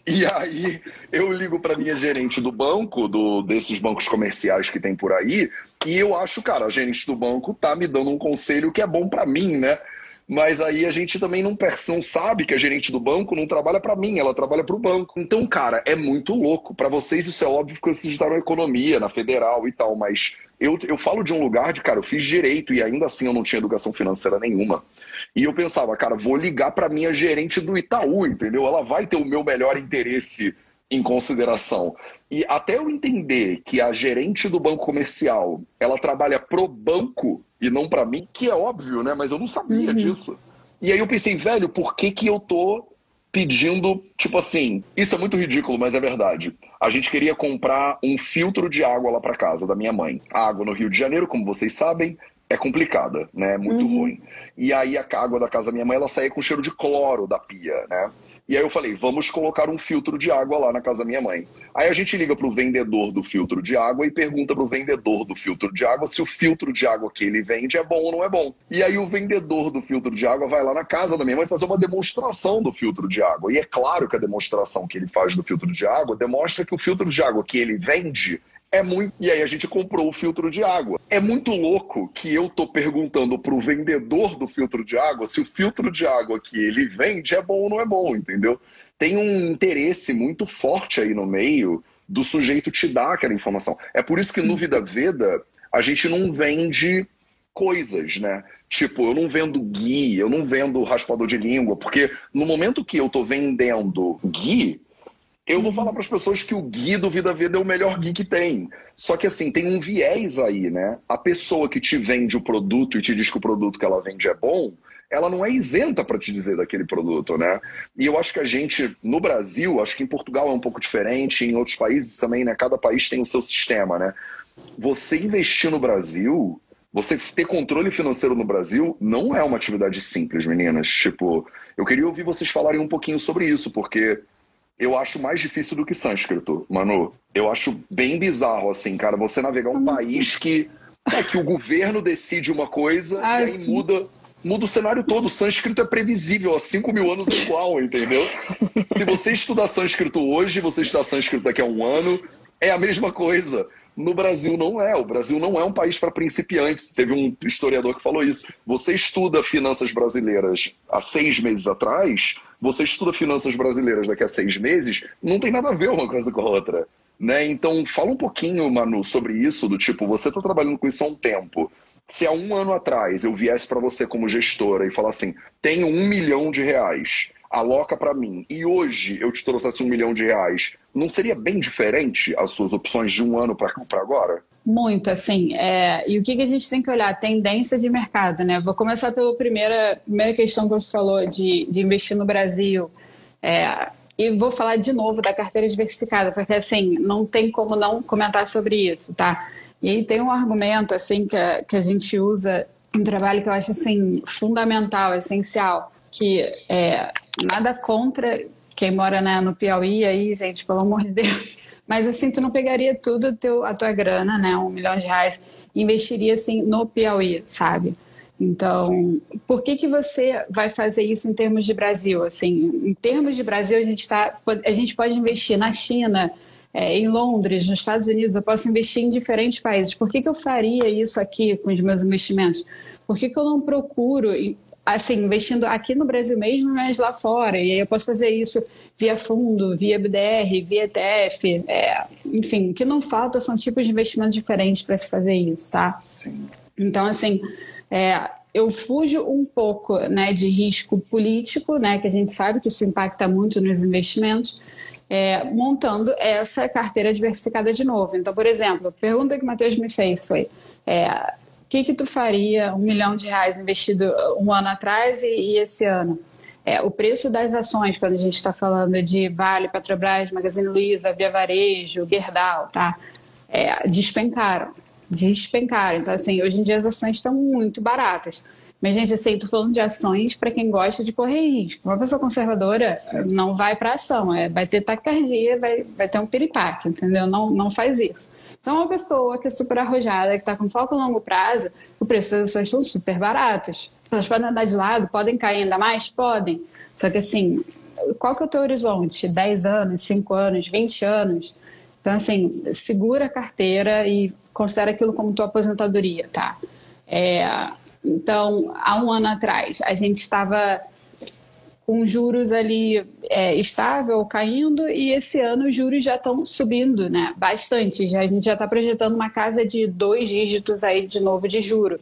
E aí eu ligo para minha gerente do banco, do, desses bancos comerciais que tem por aí, e eu acho, cara, a gerente do banco tá me dando um conselho que é bom para mim, né? Mas aí a gente também não, não sabe que a gerente do banco não trabalha para mim, ela trabalha para o banco. Então, cara, é muito louco. Para vocês isso é óbvio porque vocês na economia, na federal e tal, mas eu, eu falo de um lugar de, cara, eu fiz direito e ainda assim eu não tinha educação financeira nenhuma. E eu pensava, cara, vou ligar para minha gerente do Itaú, entendeu? Ela vai ter o meu melhor interesse em consideração. E até eu entender que a gerente do banco comercial, ela trabalha pro banco e não para mim, que é óbvio, né? Mas eu não sabia uhum. disso. E aí eu pensei, velho, por que que eu tô pedindo, tipo assim, isso é muito ridículo, mas é verdade. A gente queria comprar um filtro de água lá para casa da minha mãe. A água no Rio de Janeiro, como vocês sabem, é complicada, né? É muito uhum. ruim. E aí a água da casa da minha mãe, ela saía com cheiro de cloro da pia, né? E aí eu falei, vamos colocar um filtro de água lá na casa da minha mãe. Aí a gente liga para o vendedor do filtro de água e pergunta para o vendedor do filtro de água se o filtro de água que ele vende é bom ou não é bom. E aí o vendedor do filtro de água vai lá na casa da minha mãe fazer uma demonstração do filtro de água. E é claro que a demonstração que ele faz do filtro de água demonstra que o filtro de água que ele vende é muito. E aí a gente comprou o filtro de água. É muito louco que eu tô perguntando pro vendedor do filtro de água se o filtro de água que ele vende é bom ou não é bom, entendeu? Tem um interesse muito forte aí no meio do sujeito te dar aquela informação. É por isso que no Vida Veda a gente não vende coisas, né? Tipo, eu não vendo gui, eu não vendo raspador de língua, porque no momento que eu tô vendendo gui, eu vou falar para as pessoas que o Gui do Vida Vida é o melhor Gui que tem. Só que assim, tem um viés aí, né? A pessoa que te vende o produto e te diz que o produto que ela vende é bom, ela não é isenta para te dizer daquele produto, né? E eu acho que a gente, no Brasil, acho que em Portugal é um pouco diferente, em outros países também, né? Cada país tem o seu sistema, né? Você investir no Brasil, você ter controle financeiro no Brasil não é uma atividade simples, meninas. Tipo, eu queria ouvir vocês falarem um pouquinho sobre isso, porque eu acho mais difícil do que sânscrito, Manu. Eu acho bem bizarro, assim, cara, você navegar um Como país assim? que, é, que o governo decide uma coisa ah, e aí sim. muda muda o cenário todo. O sânscrito é previsível, há 5 mil anos é igual, entendeu? Se você estudar sânscrito hoje, você estudar sânscrito daqui a um ano, é a mesma coisa. No Brasil não é. O Brasil não é um país para principiantes. Teve um historiador que falou isso. Você estuda finanças brasileiras há seis meses atrás, você estuda finanças brasileiras daqui a seis meses, não tem nada a ver uma coisa com a outra. Né? Então, fala um pouquinho, Manu, sobre isso, do tipo, você está trabalhando com isso há um tempo. Se há um ano atrás eu viesse para você como gestora e falar assim, tenho um milhão de reais, aloca para mim, e hoje eu te trouxesse um milhão de reais, não seria bem diferente as suas opções de um ano para agora?
Muito, assim. É... E o que, que a gente tem que olhar? Tendência de mercado, né? Vou começar pela primeira, primeira questão que você falou de, de investir no Brasil. É... E vou falar de novo da carteira diversificada, porque assim, não tem como não comentar sobre isso, tá? E aí tem um argumento assim que a, que a gente usa em trabalho que eu acho assim fundamental, essencial, que é nada contra quem mora né, no Piauí aí, gente, pelo amor de Deus. Mas assim, tu não pegaria tudo teu, a tua grana, né, um milhão de reais, investiria assim no Piauí, sabe? Então, por que que você vai fazer isso em termos de Brasil? Assim, em termos de Brasil, a gente tá, a gente pode investir na China, é, em Londres, nos Estados Unidos, eu posso investir em diferentes países. Por que que eu faria isso aqui com os meus investimentos? Por que que eu não procuro assim, investindo aqui no Brasil mesmo, mas lá fora. E aí eu posso fazer isso via fundo, via BDR, via ETF. É, enfim, o que não falta são tipos de investimentos diferentes para se fazer isso, tá?
Sim.
Então, assim, é, eu fujo um pouco né, de risco político, né, que a gente sabe que isso impacta muito nos investimentos, é, montando essa carteira diversificada de novo. Então, por exemplo, a pergunta que o Matheus me fez foi: é, que, que tu faria um milhão de reais investido um ano atrás e, e esse ano? É, o preço das ações, quando a gente está falando de Vale, Petrobras, Magazine Luiza, Via Varejo, Gerdau, tá? É, despencaram despencaram. Então, assim, hoje em dia as ações estão muito baratas. Mas, gente, assim, tô falando de ações para quem gosta de correr risco. Uma pessoa conservadora não vai para ação, é, vai ter taquicardia, vai, vai ter um piripaque, entendeu? Não, não faz isso. Então, uma pessoa que é super arrojada, que está com foco a longo prazo, o preço das ações estão super baratos. Elas podem andar de lado, podem cair ainda mais? Podem. Só que, assim, qual que é o teu horizonte? 10 anos, 5 anos, 20 anos? Então, assim, segura a carteira e considera aquilo como tua aposentadoria, tá? É, então, há um ano atrás, a gente estava com juros ali é, estável, caindo, e esse ano os juros já estão subindo, né? Bastante. Já, a gente já está projetando uma casa de dois dígitos aí de novo de juro.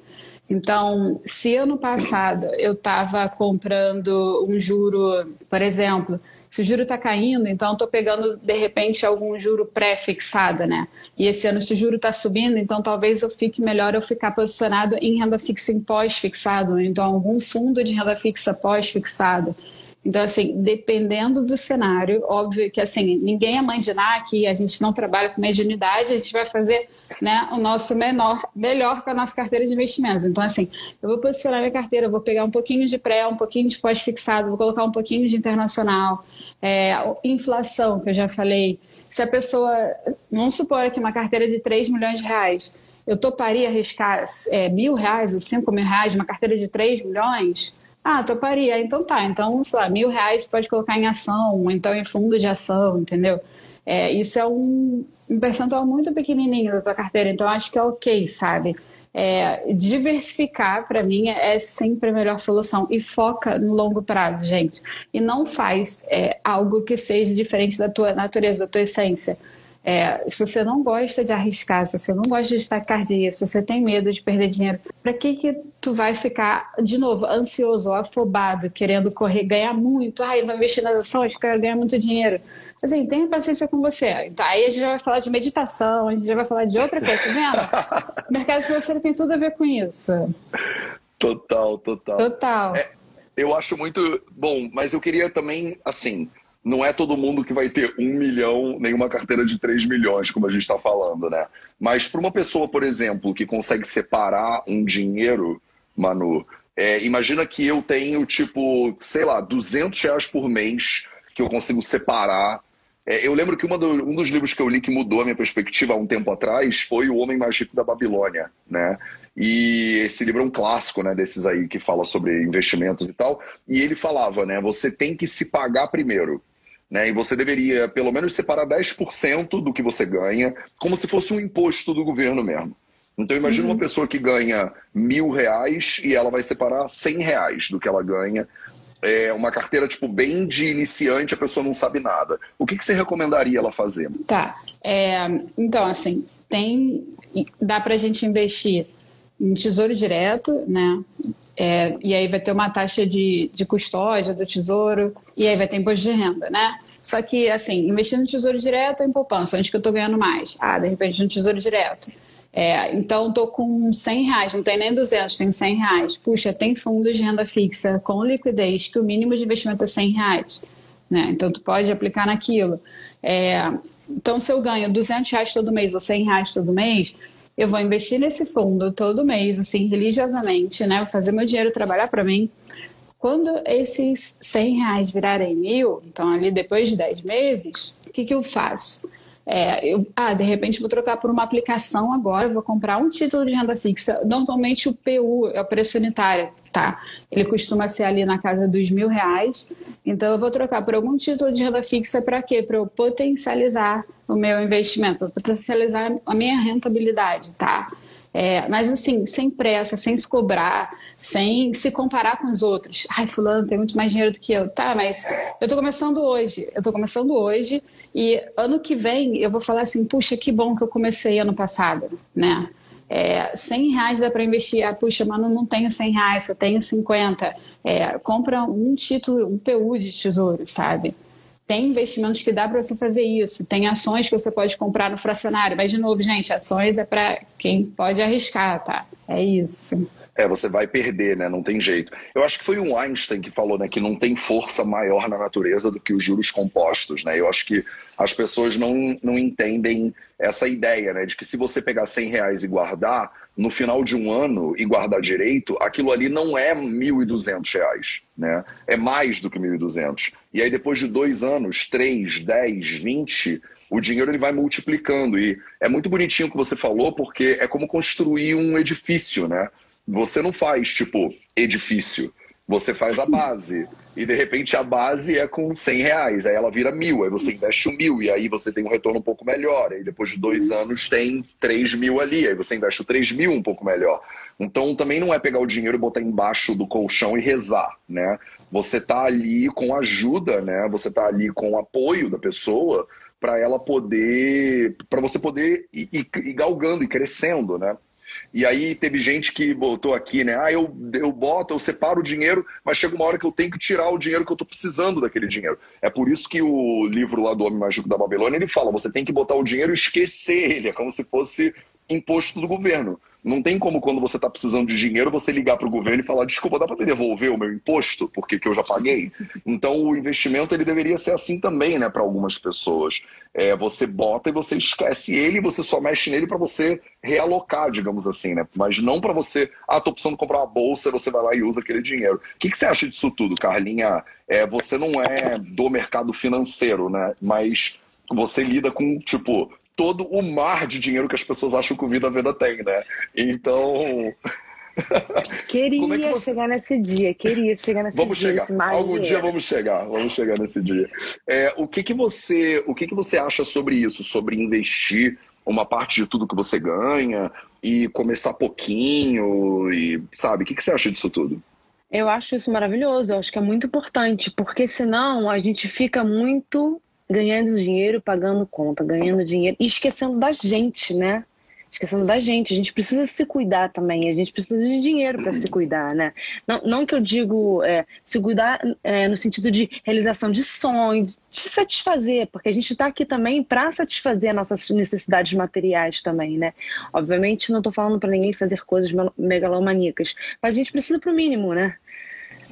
Então, se ano passado eu estava comprando um juro, por exemplo, se o juro está caindo, então estou pegando, de repente, algum juro pré-fixado, né? E esse ano, se o juro está subindo, então talvez eu fique melhor eu ficar posicionado em renda fixa em pós-fixado, então algum fundo de renda fixa pós-fixado. Então, assim, dependendo do cenário, óbvio que, assim, ninguém é mãe de NAC, a gente não trabalha com mediunidade, a gente vai fazer né, o nosso menor, melhor com a nossa carteira de investimentos. Então, assim, eu vou posicionar minha carteira, vou pegar um pouquinho de pré, um pouquinho de pós-fixado, vou colocar um pouquinho de internacional, é, inflação, que eu já falei. Se a pessoa, vamos supor que uma carteira de 3 milhões de reais, eu toparia arriscar é, mil reais ou 5 mil reais uma carteira de 3 milhões? Ah, toparia. Então tá. Então, sei lá, mil reais pode colocar em ação, então em fundo de ação, entendeu? É, isso é um, um percentual muito pequenininho da tua carteira, então acho que é ok, sabe? É, diversificar, para mim, é sempre a melhor solução. E foca no longo prazo, gente. E não faz é, algo que seja diferente da tua natureza, da tua essência. É, se você não gosta de arriscar, se você não gosta de taquicardia, se você tem medo de perder dinheiro, para que que tu vai ficar, de novo, ansioso ou afobado, querendo correr, ganhar muito? Ai, vou investir nas ações, quero ganhar muito dinheiro. Assim, tenha paciência com você. Então, aí a gente já vai falar de meditação, a gente já vai falar de outra coisa, tá vendo? o mercado financeiro tem tudo a ver com isso.
Total, total.
Total. É,
eu acho muito bom, mas eu queria também, assim, não é todo mundo que vai ter um milhão, nem uma carteira de 3 milhões, como a gente está falando, né? Mas para uma pessoa, por exemplo, que consegue separar um dinheiro, Manu, é, imagina que eu tenho, tipo, sei lá, 200 reais por mês que eu consigo separar. É, eu lembro que do, um dos livros que eu li que mudou a minha perspectiva há um tempo atrás foi O Homem Mais Rico da Babilônia, né? E esse livro é um clássico, né, desses aí que fala sobre investimentos e tal. E ele falava, né, você tem que se pagar primeiro. Né, e você deveria, pelo menos, separar 10% do que você ganha, como se fosse um imposto do governo mesmo. Então imagina uhum. uma pessoa que ganha mil reais e ela vai separar 100 reais do que ela ganha. É uma carteira, tipo, bem de iniciante, a pessoa não sabe nada. O que, que você recomendaria ela fazer?
Tá. É, então, assim, tem. Dá pra gente investir em tesouro direto, né? É, e aí vai ter uma taxa de, de custódia do tesouro, e aí vai ter imposto de renda, né? Só que, assim, investindo no tesouro direto ou em poupança, onde que eu estou ganhando mais? Ah, de repente no tesouro direto. É, então, estou com 100 reais, não tem nem 200, tenho 100 reais. Puxa, tem fundos de renda fixa com liquidez, que o mínimo de investimento é 100 reais. Né? Então, tu pode aplicar naquilo. É, então, se eu ganho 200 reais todo mês ou 100 reais todo mês, eu vou investir nesse fundo todo mês, assim, religiosamente, né? Vou fazer meu dinheiro trabalhar para mim. Quando esses 100 reais virarem mil, então ali depois de 10 meses, o que, que eu faço? É, eu, ah, de repente vou trocar por uma aplicação agora, vou comprar um título de renda fixa. Normalmente o PU é o preço unitário, tá? Ele costuma ser ali na casa dos mil reais. Então eu vou trocar por algum título de renda fixa para quê? Para eu potencializar o meu investimento, potencializar a minha rentabilidade, tá? É, mas assim, sem pressa, sem se cobrar, sem se comparar com os outros. Ai, fulano tem muito mais dinheiro do que eu. Tá, mas eu tô começando hoje. Eu tô começando hoje e ano que vem eu vou falar assim, puxa, que bom que eu comecei ano passado, né? É, 100 reais dá para investir. Ah, puxa, mano, não tenho 100 reais, só tenho 50. É, compra um título, um PU de tesouro, sabe? Tem investimentos que dá para você fazer isso. Tem ações que você pode comprar no fracionário. Mas, de novo, gente, ações é para quem pode arriscar, tá? É isso.
É, você vai perder, né? Não tem jeito. Eu acho que foi um Einstein que falou, né, que não tem força maior na natureza do que os juros compostos, né? Eu acho que as pessoas não, não entendem essa ideia, né, de que se você pegar 100 reais e guardar, no final de um ano e guardar direito, aquilo ali não é 1.200 reais, né? É mais do que 1.200. E aí depois de dois anos, três, dez, vinte, o dinheiro ele vai multiplicando. E é muito bonitinho o que você falou, porque é como construir um edifício, né? Você não faz, tipo, edifício. Você faz a base. E de repente a base é com 100 reais. Aí ela vira mil. Aí você investe um mil. E aí você tem um retorno um pouco melhor. Aí depois de dois anos tem 3 mil ali. Aí você investe o 3 mil um pouco melhor. Então também não é pegar o dinheiro e botar embaixo do colchão e rezar, né? Você tá ali com ajuda, né? Você tá ali com o apoio da pessoa para ela poder, para você poder ir, ir, ir galgando e crescendo, né? E aí teve gente que botou aqui, né? Ah, eu, eu boto, eu separo o dinheiro, mas chega uma hora que eu tenho que tirar o dinheiro que eu estou precisando daquele dinheiro. É por isso que o livro lá do Homem Mágico da Babilônia, ele fala, você tem que botar o dinheiro e esquecer ele, é como se fosse imposto do governo. Não tem como, quando você está precisando de dinheiro, você ligar para o governo e falar: desculpa, dá para me devolver o meu imposto, porque que eu já paguei? Então, o investimento ele deveria ser assim também, né, para algumas pessoas. É, você bota e você esquece ele você só mexe nele para você realocar, digamos assim, né? Mas não para você, ah, tô precisando comprar uma bolsa, você vai lá e usa aquele dinheiro. O que, que você acha disso tudo, Carlinha? É, você não é do mercado financeiro, né? Mas você lida com, tipo, todo o mar de dinheiro que as pessoas acham que o Vida Veda tem, né? Então.
Queria é você... chegar nesse dia, queria chegar nesse
vamos
dia.
Chegar. Algum dia vamos chegar, vamos chegar nesse dia. É, o que, que você, o que, que você acha sobre isso, sobre investir uma parte de tudo que você ganha e começar pouquinho e sabe? O que, que você acha disso tudo?
Eu acho isso maravilhoso, eu acho que é muito importante, porque senão a gente fica muito ganhando dinheiro, pagando conta, ganhando dinheiro e esquecendo da gente, né? Esquecendo da gente. A gente precisa se cuidar também. A gente precisa de dinheiro para se cuidar, né? Não, não que eu digo é, se cuidar é, no sentido de realização de sonhos, de satisfazer, porque a gente está aqui também para satisfazer nossas necessidades materiais também, né? Obviamente, não estou falando para ninguém fazer coisas megalomaníacas, mas a gente precisa para o mínimo, né?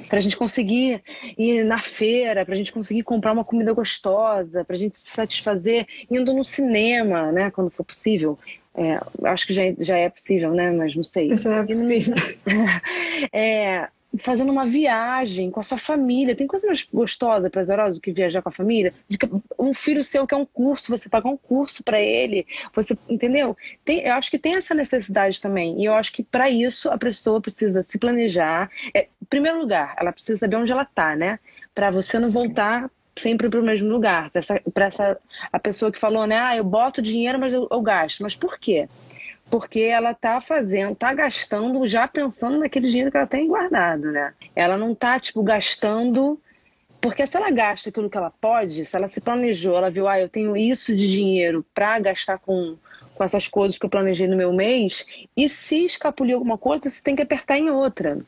Para a gente conseguir ir na feira, para a gente conseguir comprar uma comida gostosa, para a gente se satisfazer indo no cinema, né, quando for possível. É, acho que já, já é possível, né? Mas não sei.
Já é possível.
é, fazendo uma viagem com a sua família. Tem coisa mais gostosa, prazerosa do que viajar com a família? De que um filho seu quer um curso, você pagar um curso para ele, você entendeu? Tem, eu acho que tem essa necessidade também. E eu acho que para isso a pessoa precisa se planejar. É, em primeiro lugar, ela precisa saber onde ela está, né? Para você não voltar sempre para o mesmo lugar. Para essa, essa a pessoa que falou, né? Ah, eu boto dinheiro, mas eu, eu gasto. Mas por quê? Porque ela está fazendo, está gastando já pensando naquele dinheiro que ela tem guardado, né? Ela não está tipo gastando porque se ela gasta aquilo que ela pode, se ela se planejou, ela viu, ah, eu tenho isso de dinheiro para gastar com, com essas coisas que eu planejei no meu mês, e se escapulir alguma coisa, você tem que apertar em outra.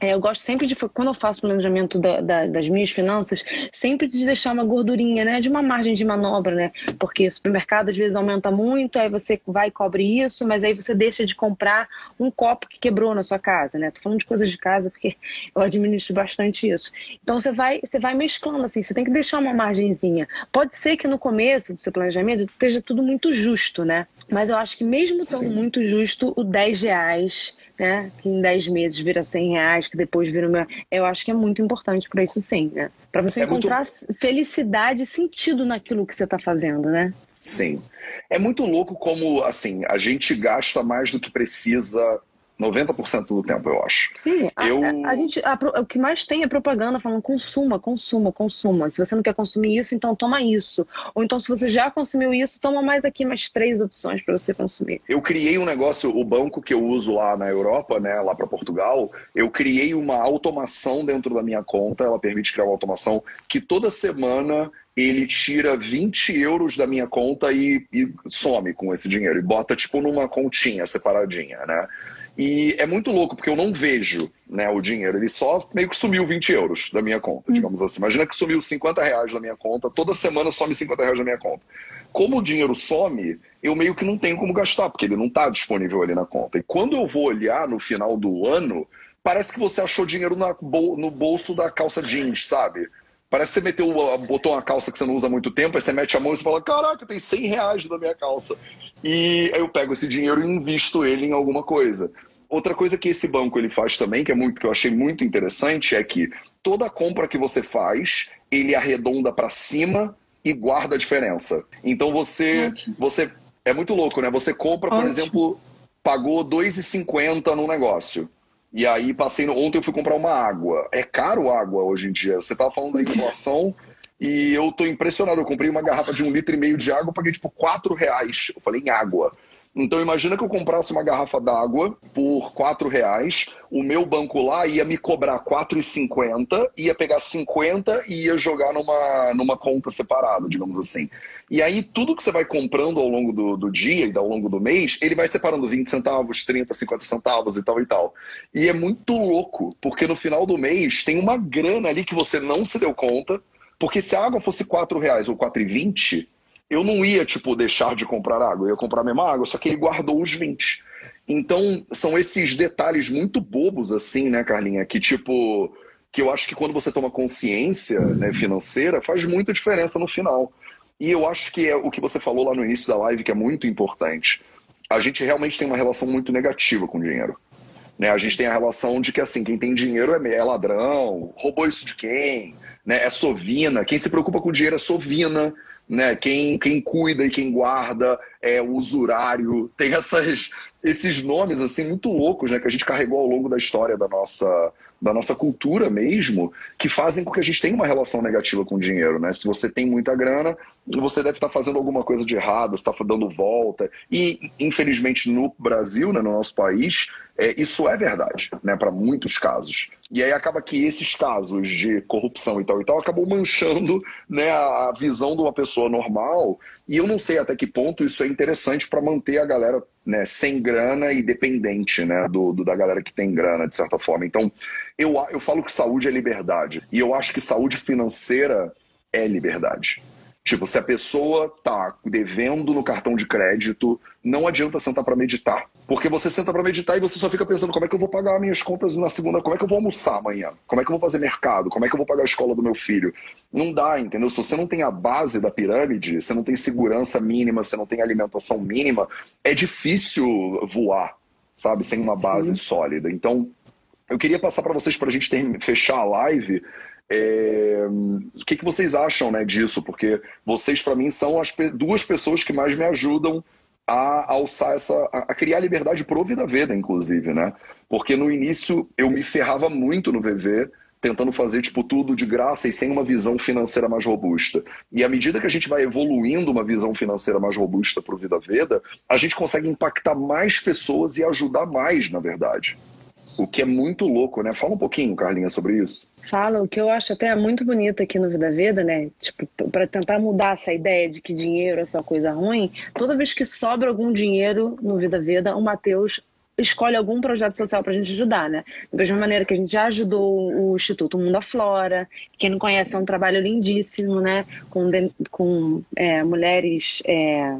É, eu gosto sempre de, quando eu faço o planejamento da, da, das minhas finanças, sempre de deixar uma gordurinha, né? De uma margem de manobra, né? Porque o supermercado às vezes aumenta muito, aí você vai e cobre isso, mas aí você deixa de comprar um copo que quebrou na sua casa, né? Tô falando de coisas de casa porque eu administro bastante isso. Então você vai, você vai mesclando assim, você tem que deixar uma margenzinha. Pode ser que no começo do seu planejamento esteja tudo muito justo, né? Mas eu acho que mesmo estando muito justo, o 10 reais né? Que em 10 meses vira 100 reais, que depois vira meu. Eu acho que é muito importante para isso sim, né? Para você é encontrar muito... felicidade e sentido naquilo que você está fazendo, né?
Sim. É muito louco como, assim, a gente gasta mais do que precisa 90% do tempo, eu acho.
Sim, eu... a, a gente, a, o que mais tem é propaganda falando consuma, consuma, consuma. Se você não quer consumir isso, então toma isso. Ou então, se você já consumiu isso, toma mais aqui mais três opções para você consumir.
Eu criei um negócio, o banco que eu uso lá na Europa, né, lá para Portugal, eu criei uma automação dentro da minha conta, ela permite criar uma automação que toda semana ele tira 20 euros da minha conta e, e some com esse dinheiro e bota tipo numa continha separadinha, né? E é muito louco, porque eu não vejo né, o dinheiro. Ele só meio que sumiu 20 euros da minha conta, hum. digamos assim. Imagina que sumiu 50 reais da minha conta, toda semana some 50 reais da minha conta. Como o dinheiro some, eu meio que não tenho como gastar, porque ele não está disponível ali na conta. E quando eu vou olhar no final do ano, parece que você achou dinheiro na, no bolso da calça jeans, sabe? Parece que você meteu, botou uma calça que você não usa há muito tempo, aí você mete a mão e você fala: Caraca, tem 100 reais na minha calça. E aí eu pego esse dinheiro e invisto ele em alguma coisa. Outra coisa que esse banco ele faz também, que é muito que eu achei muito interessante, é que toda compra que você faz, ele arredonda para cima e guarda a diferença. Então você, você é muito louco, né? Você compra, por Ótimo. exemplo, pagou 2,50 num negócio. E aí passei no... ontem eu fui comprar uma água. É caro água hoje em dia. Você tava falando da inflação e eu tô impressionado. Eu comprei uma garrafa de um litro e meio de água, paguei tipo quatro reais. Eu falei em água. Então imagina que eu comprasse uma garrafa d'água por quatro reais, o meu banco lá ia me cobrar quatro e cinquenta, ia pegar 50 e ia jogar numa, numa conta separada, digamos assim. E aí, tudo que você vai comprando ao longo do, do dia e ao longo do mês, ele vai separando 20 centavos, 30, 50 centavos e tal e tal. E é muito louco, porque no final do mês tem uma grana ali que você não se deu conta, porque se a água fosse 4 reais ou 4,20, eu não ia, tipo, deixar de comprar água, eu ia comprar a mesma água, só que ele guardou os 20. Então, são esses detalhes muito bobos, assim, né, Carlinha, que, tipo, que eu acho que quando você toma consciência né, financeira, faz muita diferença no final. E eu acho que é o que você falou lá no início da live que é muito importante. A gente realmente tem uma relação muito negativa com o dinheiro. Né? A gente tem a relação de que assim, quem tem dinheiro é, é ladrão, roubou isso de quem, né? é sovina, quem se preocupa com dinheiro é sovina, né? quem, quem cuida e quem guarda é usurário. Tem essas, esses nomes assim muito loucos né? que a gente carregou ao longo da história da nossa, da nossa cultura mesmo, que fazem com que a gente tenha uma relação negativa com o dinheiro, né? Se você tem muita grana, você deve estar fazendo alguma coisa de errado, está dando volta. E, infelizmente, no Brasil, né, no nosso país, é, isso é verdade, né, para muitos casos. E aí acaba que esses casos de corrupção e tal e tal acabam manchando né, a visão de uma pessoa normal. E eu não sei até que ponto isso é interessante para manter a galera né, sem grana e dependente né, do, do, da galera que tem grana, de certa forma. Então, eu, eu falo que saúde é liberdade. E eu acho que saúde financeira é liberdade. Tipo, se a pessoa tá devendo no cartão de crédito, não adianta sentar para meditar. Porque você senta para meditar e você só fica pensando como é que eu vou pagar minhas contas na segunda, como é que eu vou almoçar amanhã, como é que eu vou fazer mercado, como é que eu vou pagar a escola do meu filho. Não dá, entendeu? Se você não tem a base da pirâmide, você não tem segurança mínima, você não tem alimentação mínima, é difícil voar, sabe? Sem uma base Sim. sólida. Então, eu queria passar para vocês, para a gente ter, fechar a live, é, o que, que vocês acham né, disso? Porque vocês, para mim, são as duas pessoas que mais me ajudam a alçar essa. a criar liberdade pro Vida Veda, inclusive, né? Porque no início eu me ferrava muito no VV, tentando fazer tipo tudo de graça e sem uma visão financeira mais robusta. E à medida que a gente vai evoluindo uma visão financeira mais robusta pro Vida Veda, a gente consegue impactar mais pessoas e ajudar mais, na verdade. O que é muito louco, né? Fala um pouquinho, Carlinha, sobre isso.
Fala, o que eu acho até muito bonito aqui no Vida Veda, né? Tipo, para tentar mudar essa ideia de que dinheiro é só coisa ruim, toda vez que sobra algum dinheiro no Vida Veda, o Mateus escolhe algum projeto social para a gente ajudar, né? Da mesma maneira que a gente já ajudou o Instituto Mundo Flora, quem não conhece é um trabalho lindíssimo, né? Com, com é, mulheres. É...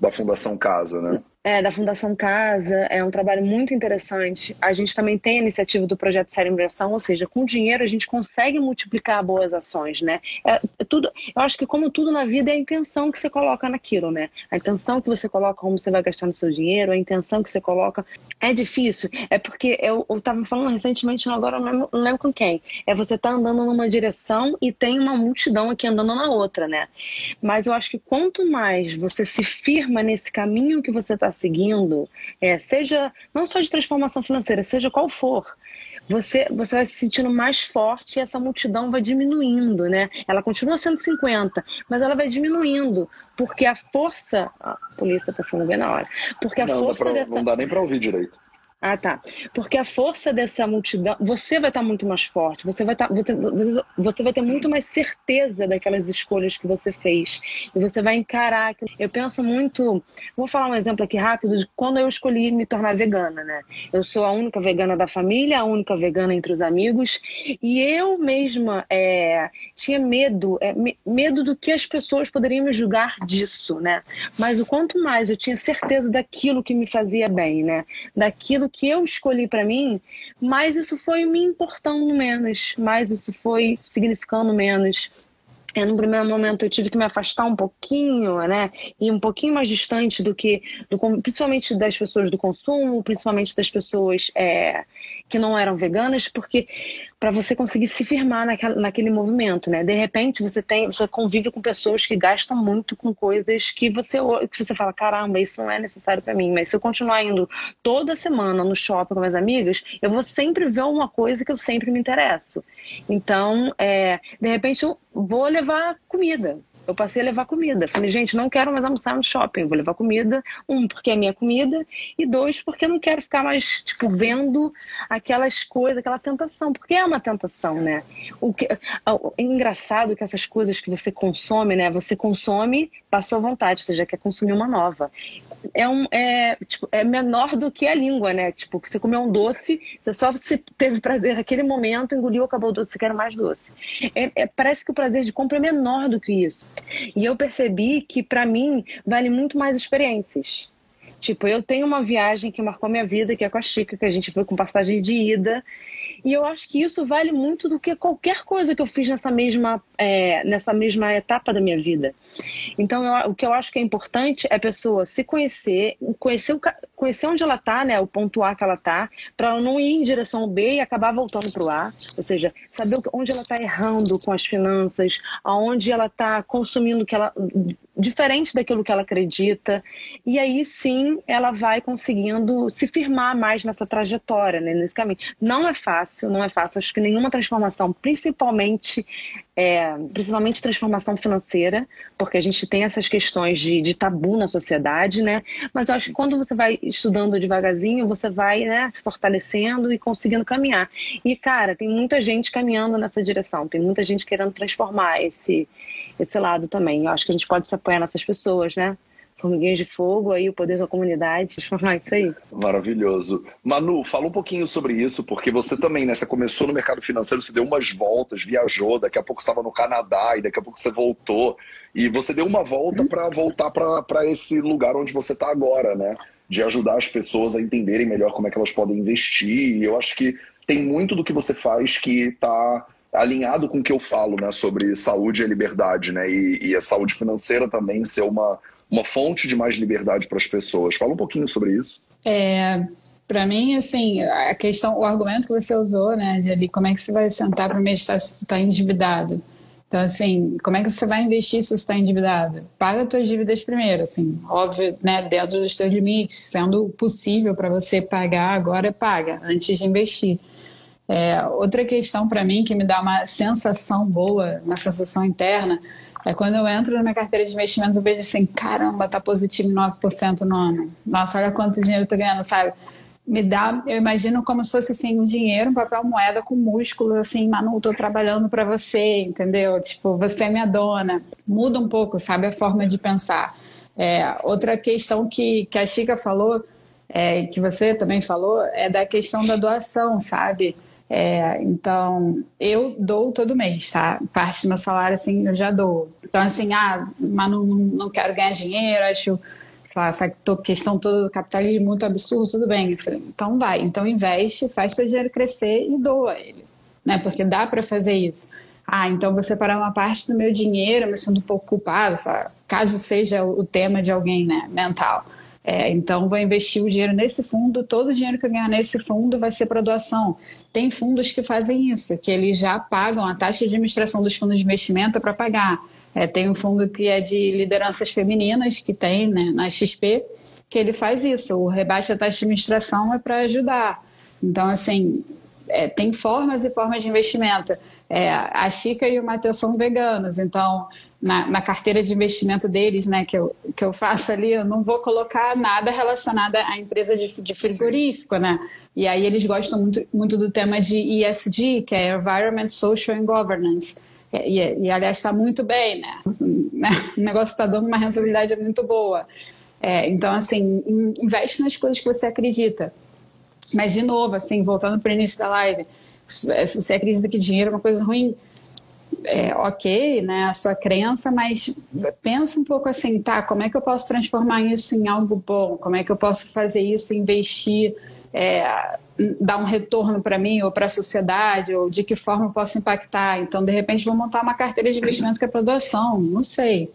Da Fundação Casa, né?
É, da Fundação Casa, é um trabalho muito interessante. A gente também tem a iniciativa do Projeto Celebração, ou seja, com dinheiro a gente consegue multiplicar boas ações, né? É, é, tudo, eu acho que como tudo na vida é a intenção que você coloca naquilo, né? A intenção que você coloca como você vai gastar no seu dinheiro, a intenção que você coloca. É difícil, é porque eu, estava falando recentemente, agora não lembro, não lembro, com quem, é você tá andando numa direção e tem uma multidão aqui andando na outra, né? Mas eu acho que quanto mais você se firma nesse caminho que você está seguindo, é, seja não só de transformação financeira, seja qual for, você, você vai se sentindo mais forte e essa multidão vai diminuindo, né? Ela continua sendo 50, mas ela vai diminuindo, porque a força. A polícia passando bem na hora. Porque a
não,
força
pra,
dessa.
Não dá nem para ouvir direito.
Ah, tá. Porque a força dessa multidão, você vai estar muito mais forte, você vai, estar, você, você vai ter muito mais certeza daquelas escolhas que você fez. E você vai encarar. Eu penso muito. Vou falar um exemplo aqui rápido de quando eu escolhi me tornar vegana, né? Eu sou a única vegana da família, a única vegana entre os amigos. E eu mesma é, tinha medo, é, medo do que as pessoas poderiam me julgar disso, né? Mas o quanto mais eu tinha certeza daquilo que me fazia bem, né? Daquilo que eu escolhi para mim, mais isso foi me importando menos, mais isso foi significando menos. É, no primeiro momento eu tive que me afastar um pouquinho, né? E um pouquinho mais distante do que, do, principalmente das pessoas do consumo, principalmente das pessoas é, que não eram veganas, porque para você conseguir se firmar naquela, naquele movimento, né? De repente você tem, você convive com pessoas que gastam muito com coisas que você que você fala, caramba, isso não é necessário para mim. Mas se eu continuar indo toda semana no shopping com minhas amigas, eu vou sempre ver uma coisa que eu sempre me interesso. Então, é, de repente eu vou levar comida eu passei a levar comida. Falei, gente, não quero mais almoçar no shopping, vou levar comida. Um, porque é minha comida, e dois, porque eu não quero ficar mais, tipo, vendo aquelas coisas, aquela tentação, porque é uma tentação, né? O que, é engraçado que essas coisas que você consome, né? Você consome, passou à vontade, você já quer consumir uma nova é, um, é, tipo, é menor do que a língua, né? Tipo, você comeu um doce, você só se teve prazer naquele momento, engoliu, acabou o doce, você quer mais doce. É, é, parece que o prazer de compra é menor do que isso. E eu percebi que, para mim, vale muito mais experiências. Tipo, eu tenho uma viagem que marcou minha vida, que é com a Chica, que a gente foi com passagem de ida. E eu acho que isso vale muito do que qualquer coisa que eu fiz nessa mesma, é, nessa mesma etapa da minha vida. Então, eu, o que eu acho que é importante é a pessoa se conhecer, conhecer, o, conhecer onde ela está, né, o ponto A que ela está, para ela não ir em direção ao B e acabar voltando para o A. Ou seja, saber onde ela está errando com as finanças, aonde ela está consumindo que ela diferente daquilo que ela acredita. E aí sim ela vai conseguindo se firmar mais nessa trajetória, né, nesse caminho. Não é fácil, não é fácil. Acho que nenhuma transformação, principalmente é, principalmente transformação financeira, porque a gente tem essas questões de, de tabu na sociedade, né? Mas eu acho que quando você vai estudando devagarzinho, você vai né, se fortalecendo e conseguindo caminhar. E, cara, tem muita gente caminhando nessa direção, tem muita gente querendo transformar esse, esse lado também. Eu acho que a gente pode se apoiar nessas pessoas, né? Formiguinhas de Fogo, aí o poder da comunidade, transformar isso aí.
Maravilhoso. Manu, fala um pouquinho sobre isso, porque você também, né? Você começou no mercado financeiro, você deu umas voltas, viajou, daqui a pouco estava no Canadá e daqui a pouco você voltou. E você deu uma volta para voltar para esse lugar onde você está agora, né? De ajudar as pessoas a entenderem melhor como é que elas podem investir. E eu acho que tem muito do que você faz que está alinhado com o que eu falo, né, sobre saúde e liberdade, né, e, e a saúde financeira também ser uma, uma fonte de mais liberdade para as pessoas. Fala um pouquinho sobre isso.
É, Para mim, assim, a questão, o argumento que você usou, né, de ali, como é que você vai sentar para meditar se você está endividado? Então, assim, como é que você vai investir se você está endividado? Paga suas dívidas primeiro, assim, óbvio, né, dentro dos seus limites, sendo possível para você pagar agora, paga, antes de investir. É, outra questão para mim que me dá uma sensação boa, uma sensação interna, é quando eu entro na minha carteira de investimento, eu vejo assim, caramba, tá positivo 9% no ano. Nossa, olha quanto dinheiro eu tô ganhando, sabe? Me dá, eu imagino como se fosse assim, um dinheiro, um papel moeda com músculos, assim, Manu, tô trabalhando para você, entendeu? Tipo, você é minha dona. Muda um pouco, sabe, a forma de pensar. É, outra questão que, que a Chica falou, é, que você também falou, é da questão da doação, sabe? É, então, eu dou todo mês, tá? Parte do meu salário, assim, eu já dou. Então, assim, ah, mas não, não quero ganhar dinheiro, acho lá, essa questão toda do capitalismo muito absurdo, tudo bem. Falei, então vai, então investe, faz seu dinheiro crescer e doa ele, né? Porque dá para fazer isso. Ah, então vou separar uma parte do meu dinheiro, me sinto um pouco culpada, caso seja o tema de alguém, né, mental. É, então, vou investir o dinheiro nesse fundo, todo o dinheiro que eu ganhar nesse fundo vai ser para doação. Tem fundos que fazem isso, que eles já pagam a taxa de administração dos fundos de investimento para pagar. É, tem um fundo que é de lideranças femininas, que tem né, na XP, que ele faz isso. O rebate da taxa de administração é para ajudar. Então, assim, é, tem formas e formas de investimento. É, a Chica e o Matheus são veganos, então na, na, carteira de investimento deles, né, que eu, que eu faço ali, eu não vou colocar nada relacionado à empresa de, de frigorífico, né? E aí eles gostam muito, muito do tema de ESG, que é Environment, Social and Governance. E, e, e aliás, está muito bem, né? O negócio está dando uma rentabilidade muito boa. É, então, assim, investe nas coisas que você acredita. Mas, de novo, assim, voltando para o início da live, se você acredita que dinheiro é uma coisa ruim, é, ok, né, a sua crença, mas pensa um pouco assim, tá, como é que eu posso transformar isso em algo bom? Como é que eu posso fazer isso, investir, é, dar um retorno para mim ou para a sociedade, ou de que forma eu posso impactar? Então, de repente, vou montar uma carteira de investimento que é para doação, não sei.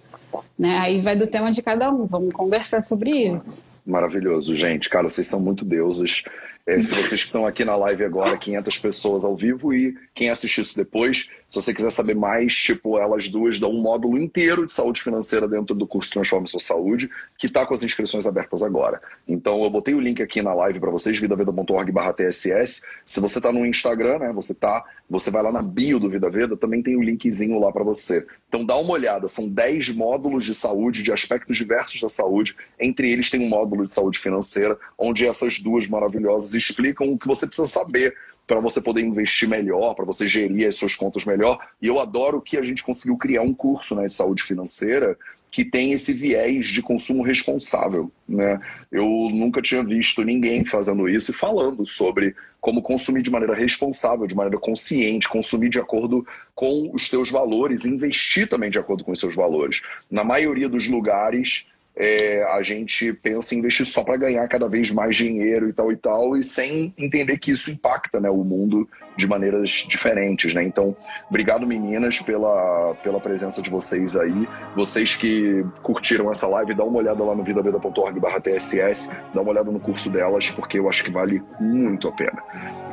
Né? Aí vai do tema de cada um, vamos conversar sobre isso.
Maravilhoso, gente. Cara, vocês são muito deuses. É, se vocês estão aqui na live agora, 500 pessoas ao vivo e quem assistir isso depois, se você quiser saber mais, tipo, elas duas dão um módulo inteiro de saúde financeira dentro do curso Transforme Sua Saúde, que está com as inscrições abertas agora. Então, eu botei o link aqui na live para vocês, vidaveda.org TSS. Se você está no Instagram, né, você tá, você vai lá na bio do Vida Veda, também tem o linkzinho lá para você. Então, dá uma olhada, são 10 módulos de saúde, de aspectos diversos da saúde. Entre eles tem um módulo de saúde financeira, onde essas duas maravilhosas explicam o que você precisa saber para você poder investir melhor, para você gerir as suas contas melhor. E eu adoro que a gente conseguiu criar um curso né, de saúde financeira que tem esse viés de consumo responsável. Né? Eu nunca tinha visto ninguém fazendo isso e falando sobre como consumir de maneira responsável, de maneira consciente, consumir de acordo com os teus valores, investir também de acordo com os seus valores. Na maioria dos lugares, é, a gente pensa em investir só para ganhar cada vez mais dinheiro e tal e tal, e sem entender que isso impacta né, o mundo de maneiras diferentes, né? Então, obrigado meninas pela, pela presença de vocês aí. Vocês que curtiram essa live, dá uma olhada lá no vidaveda.org TSS, dá uma olhada no curso delas, porque eu acho que vale muito a pena.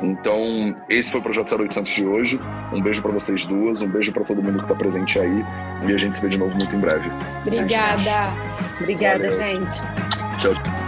Então, esse foi o Projeto 0800 de hoje. Um beijo para vocês duas, um beijo para todo mundo que está presente aí, e a gente se vê de novo muito em breve.
Obrigada.
Obrigada, Valeu. gente.
Tchau.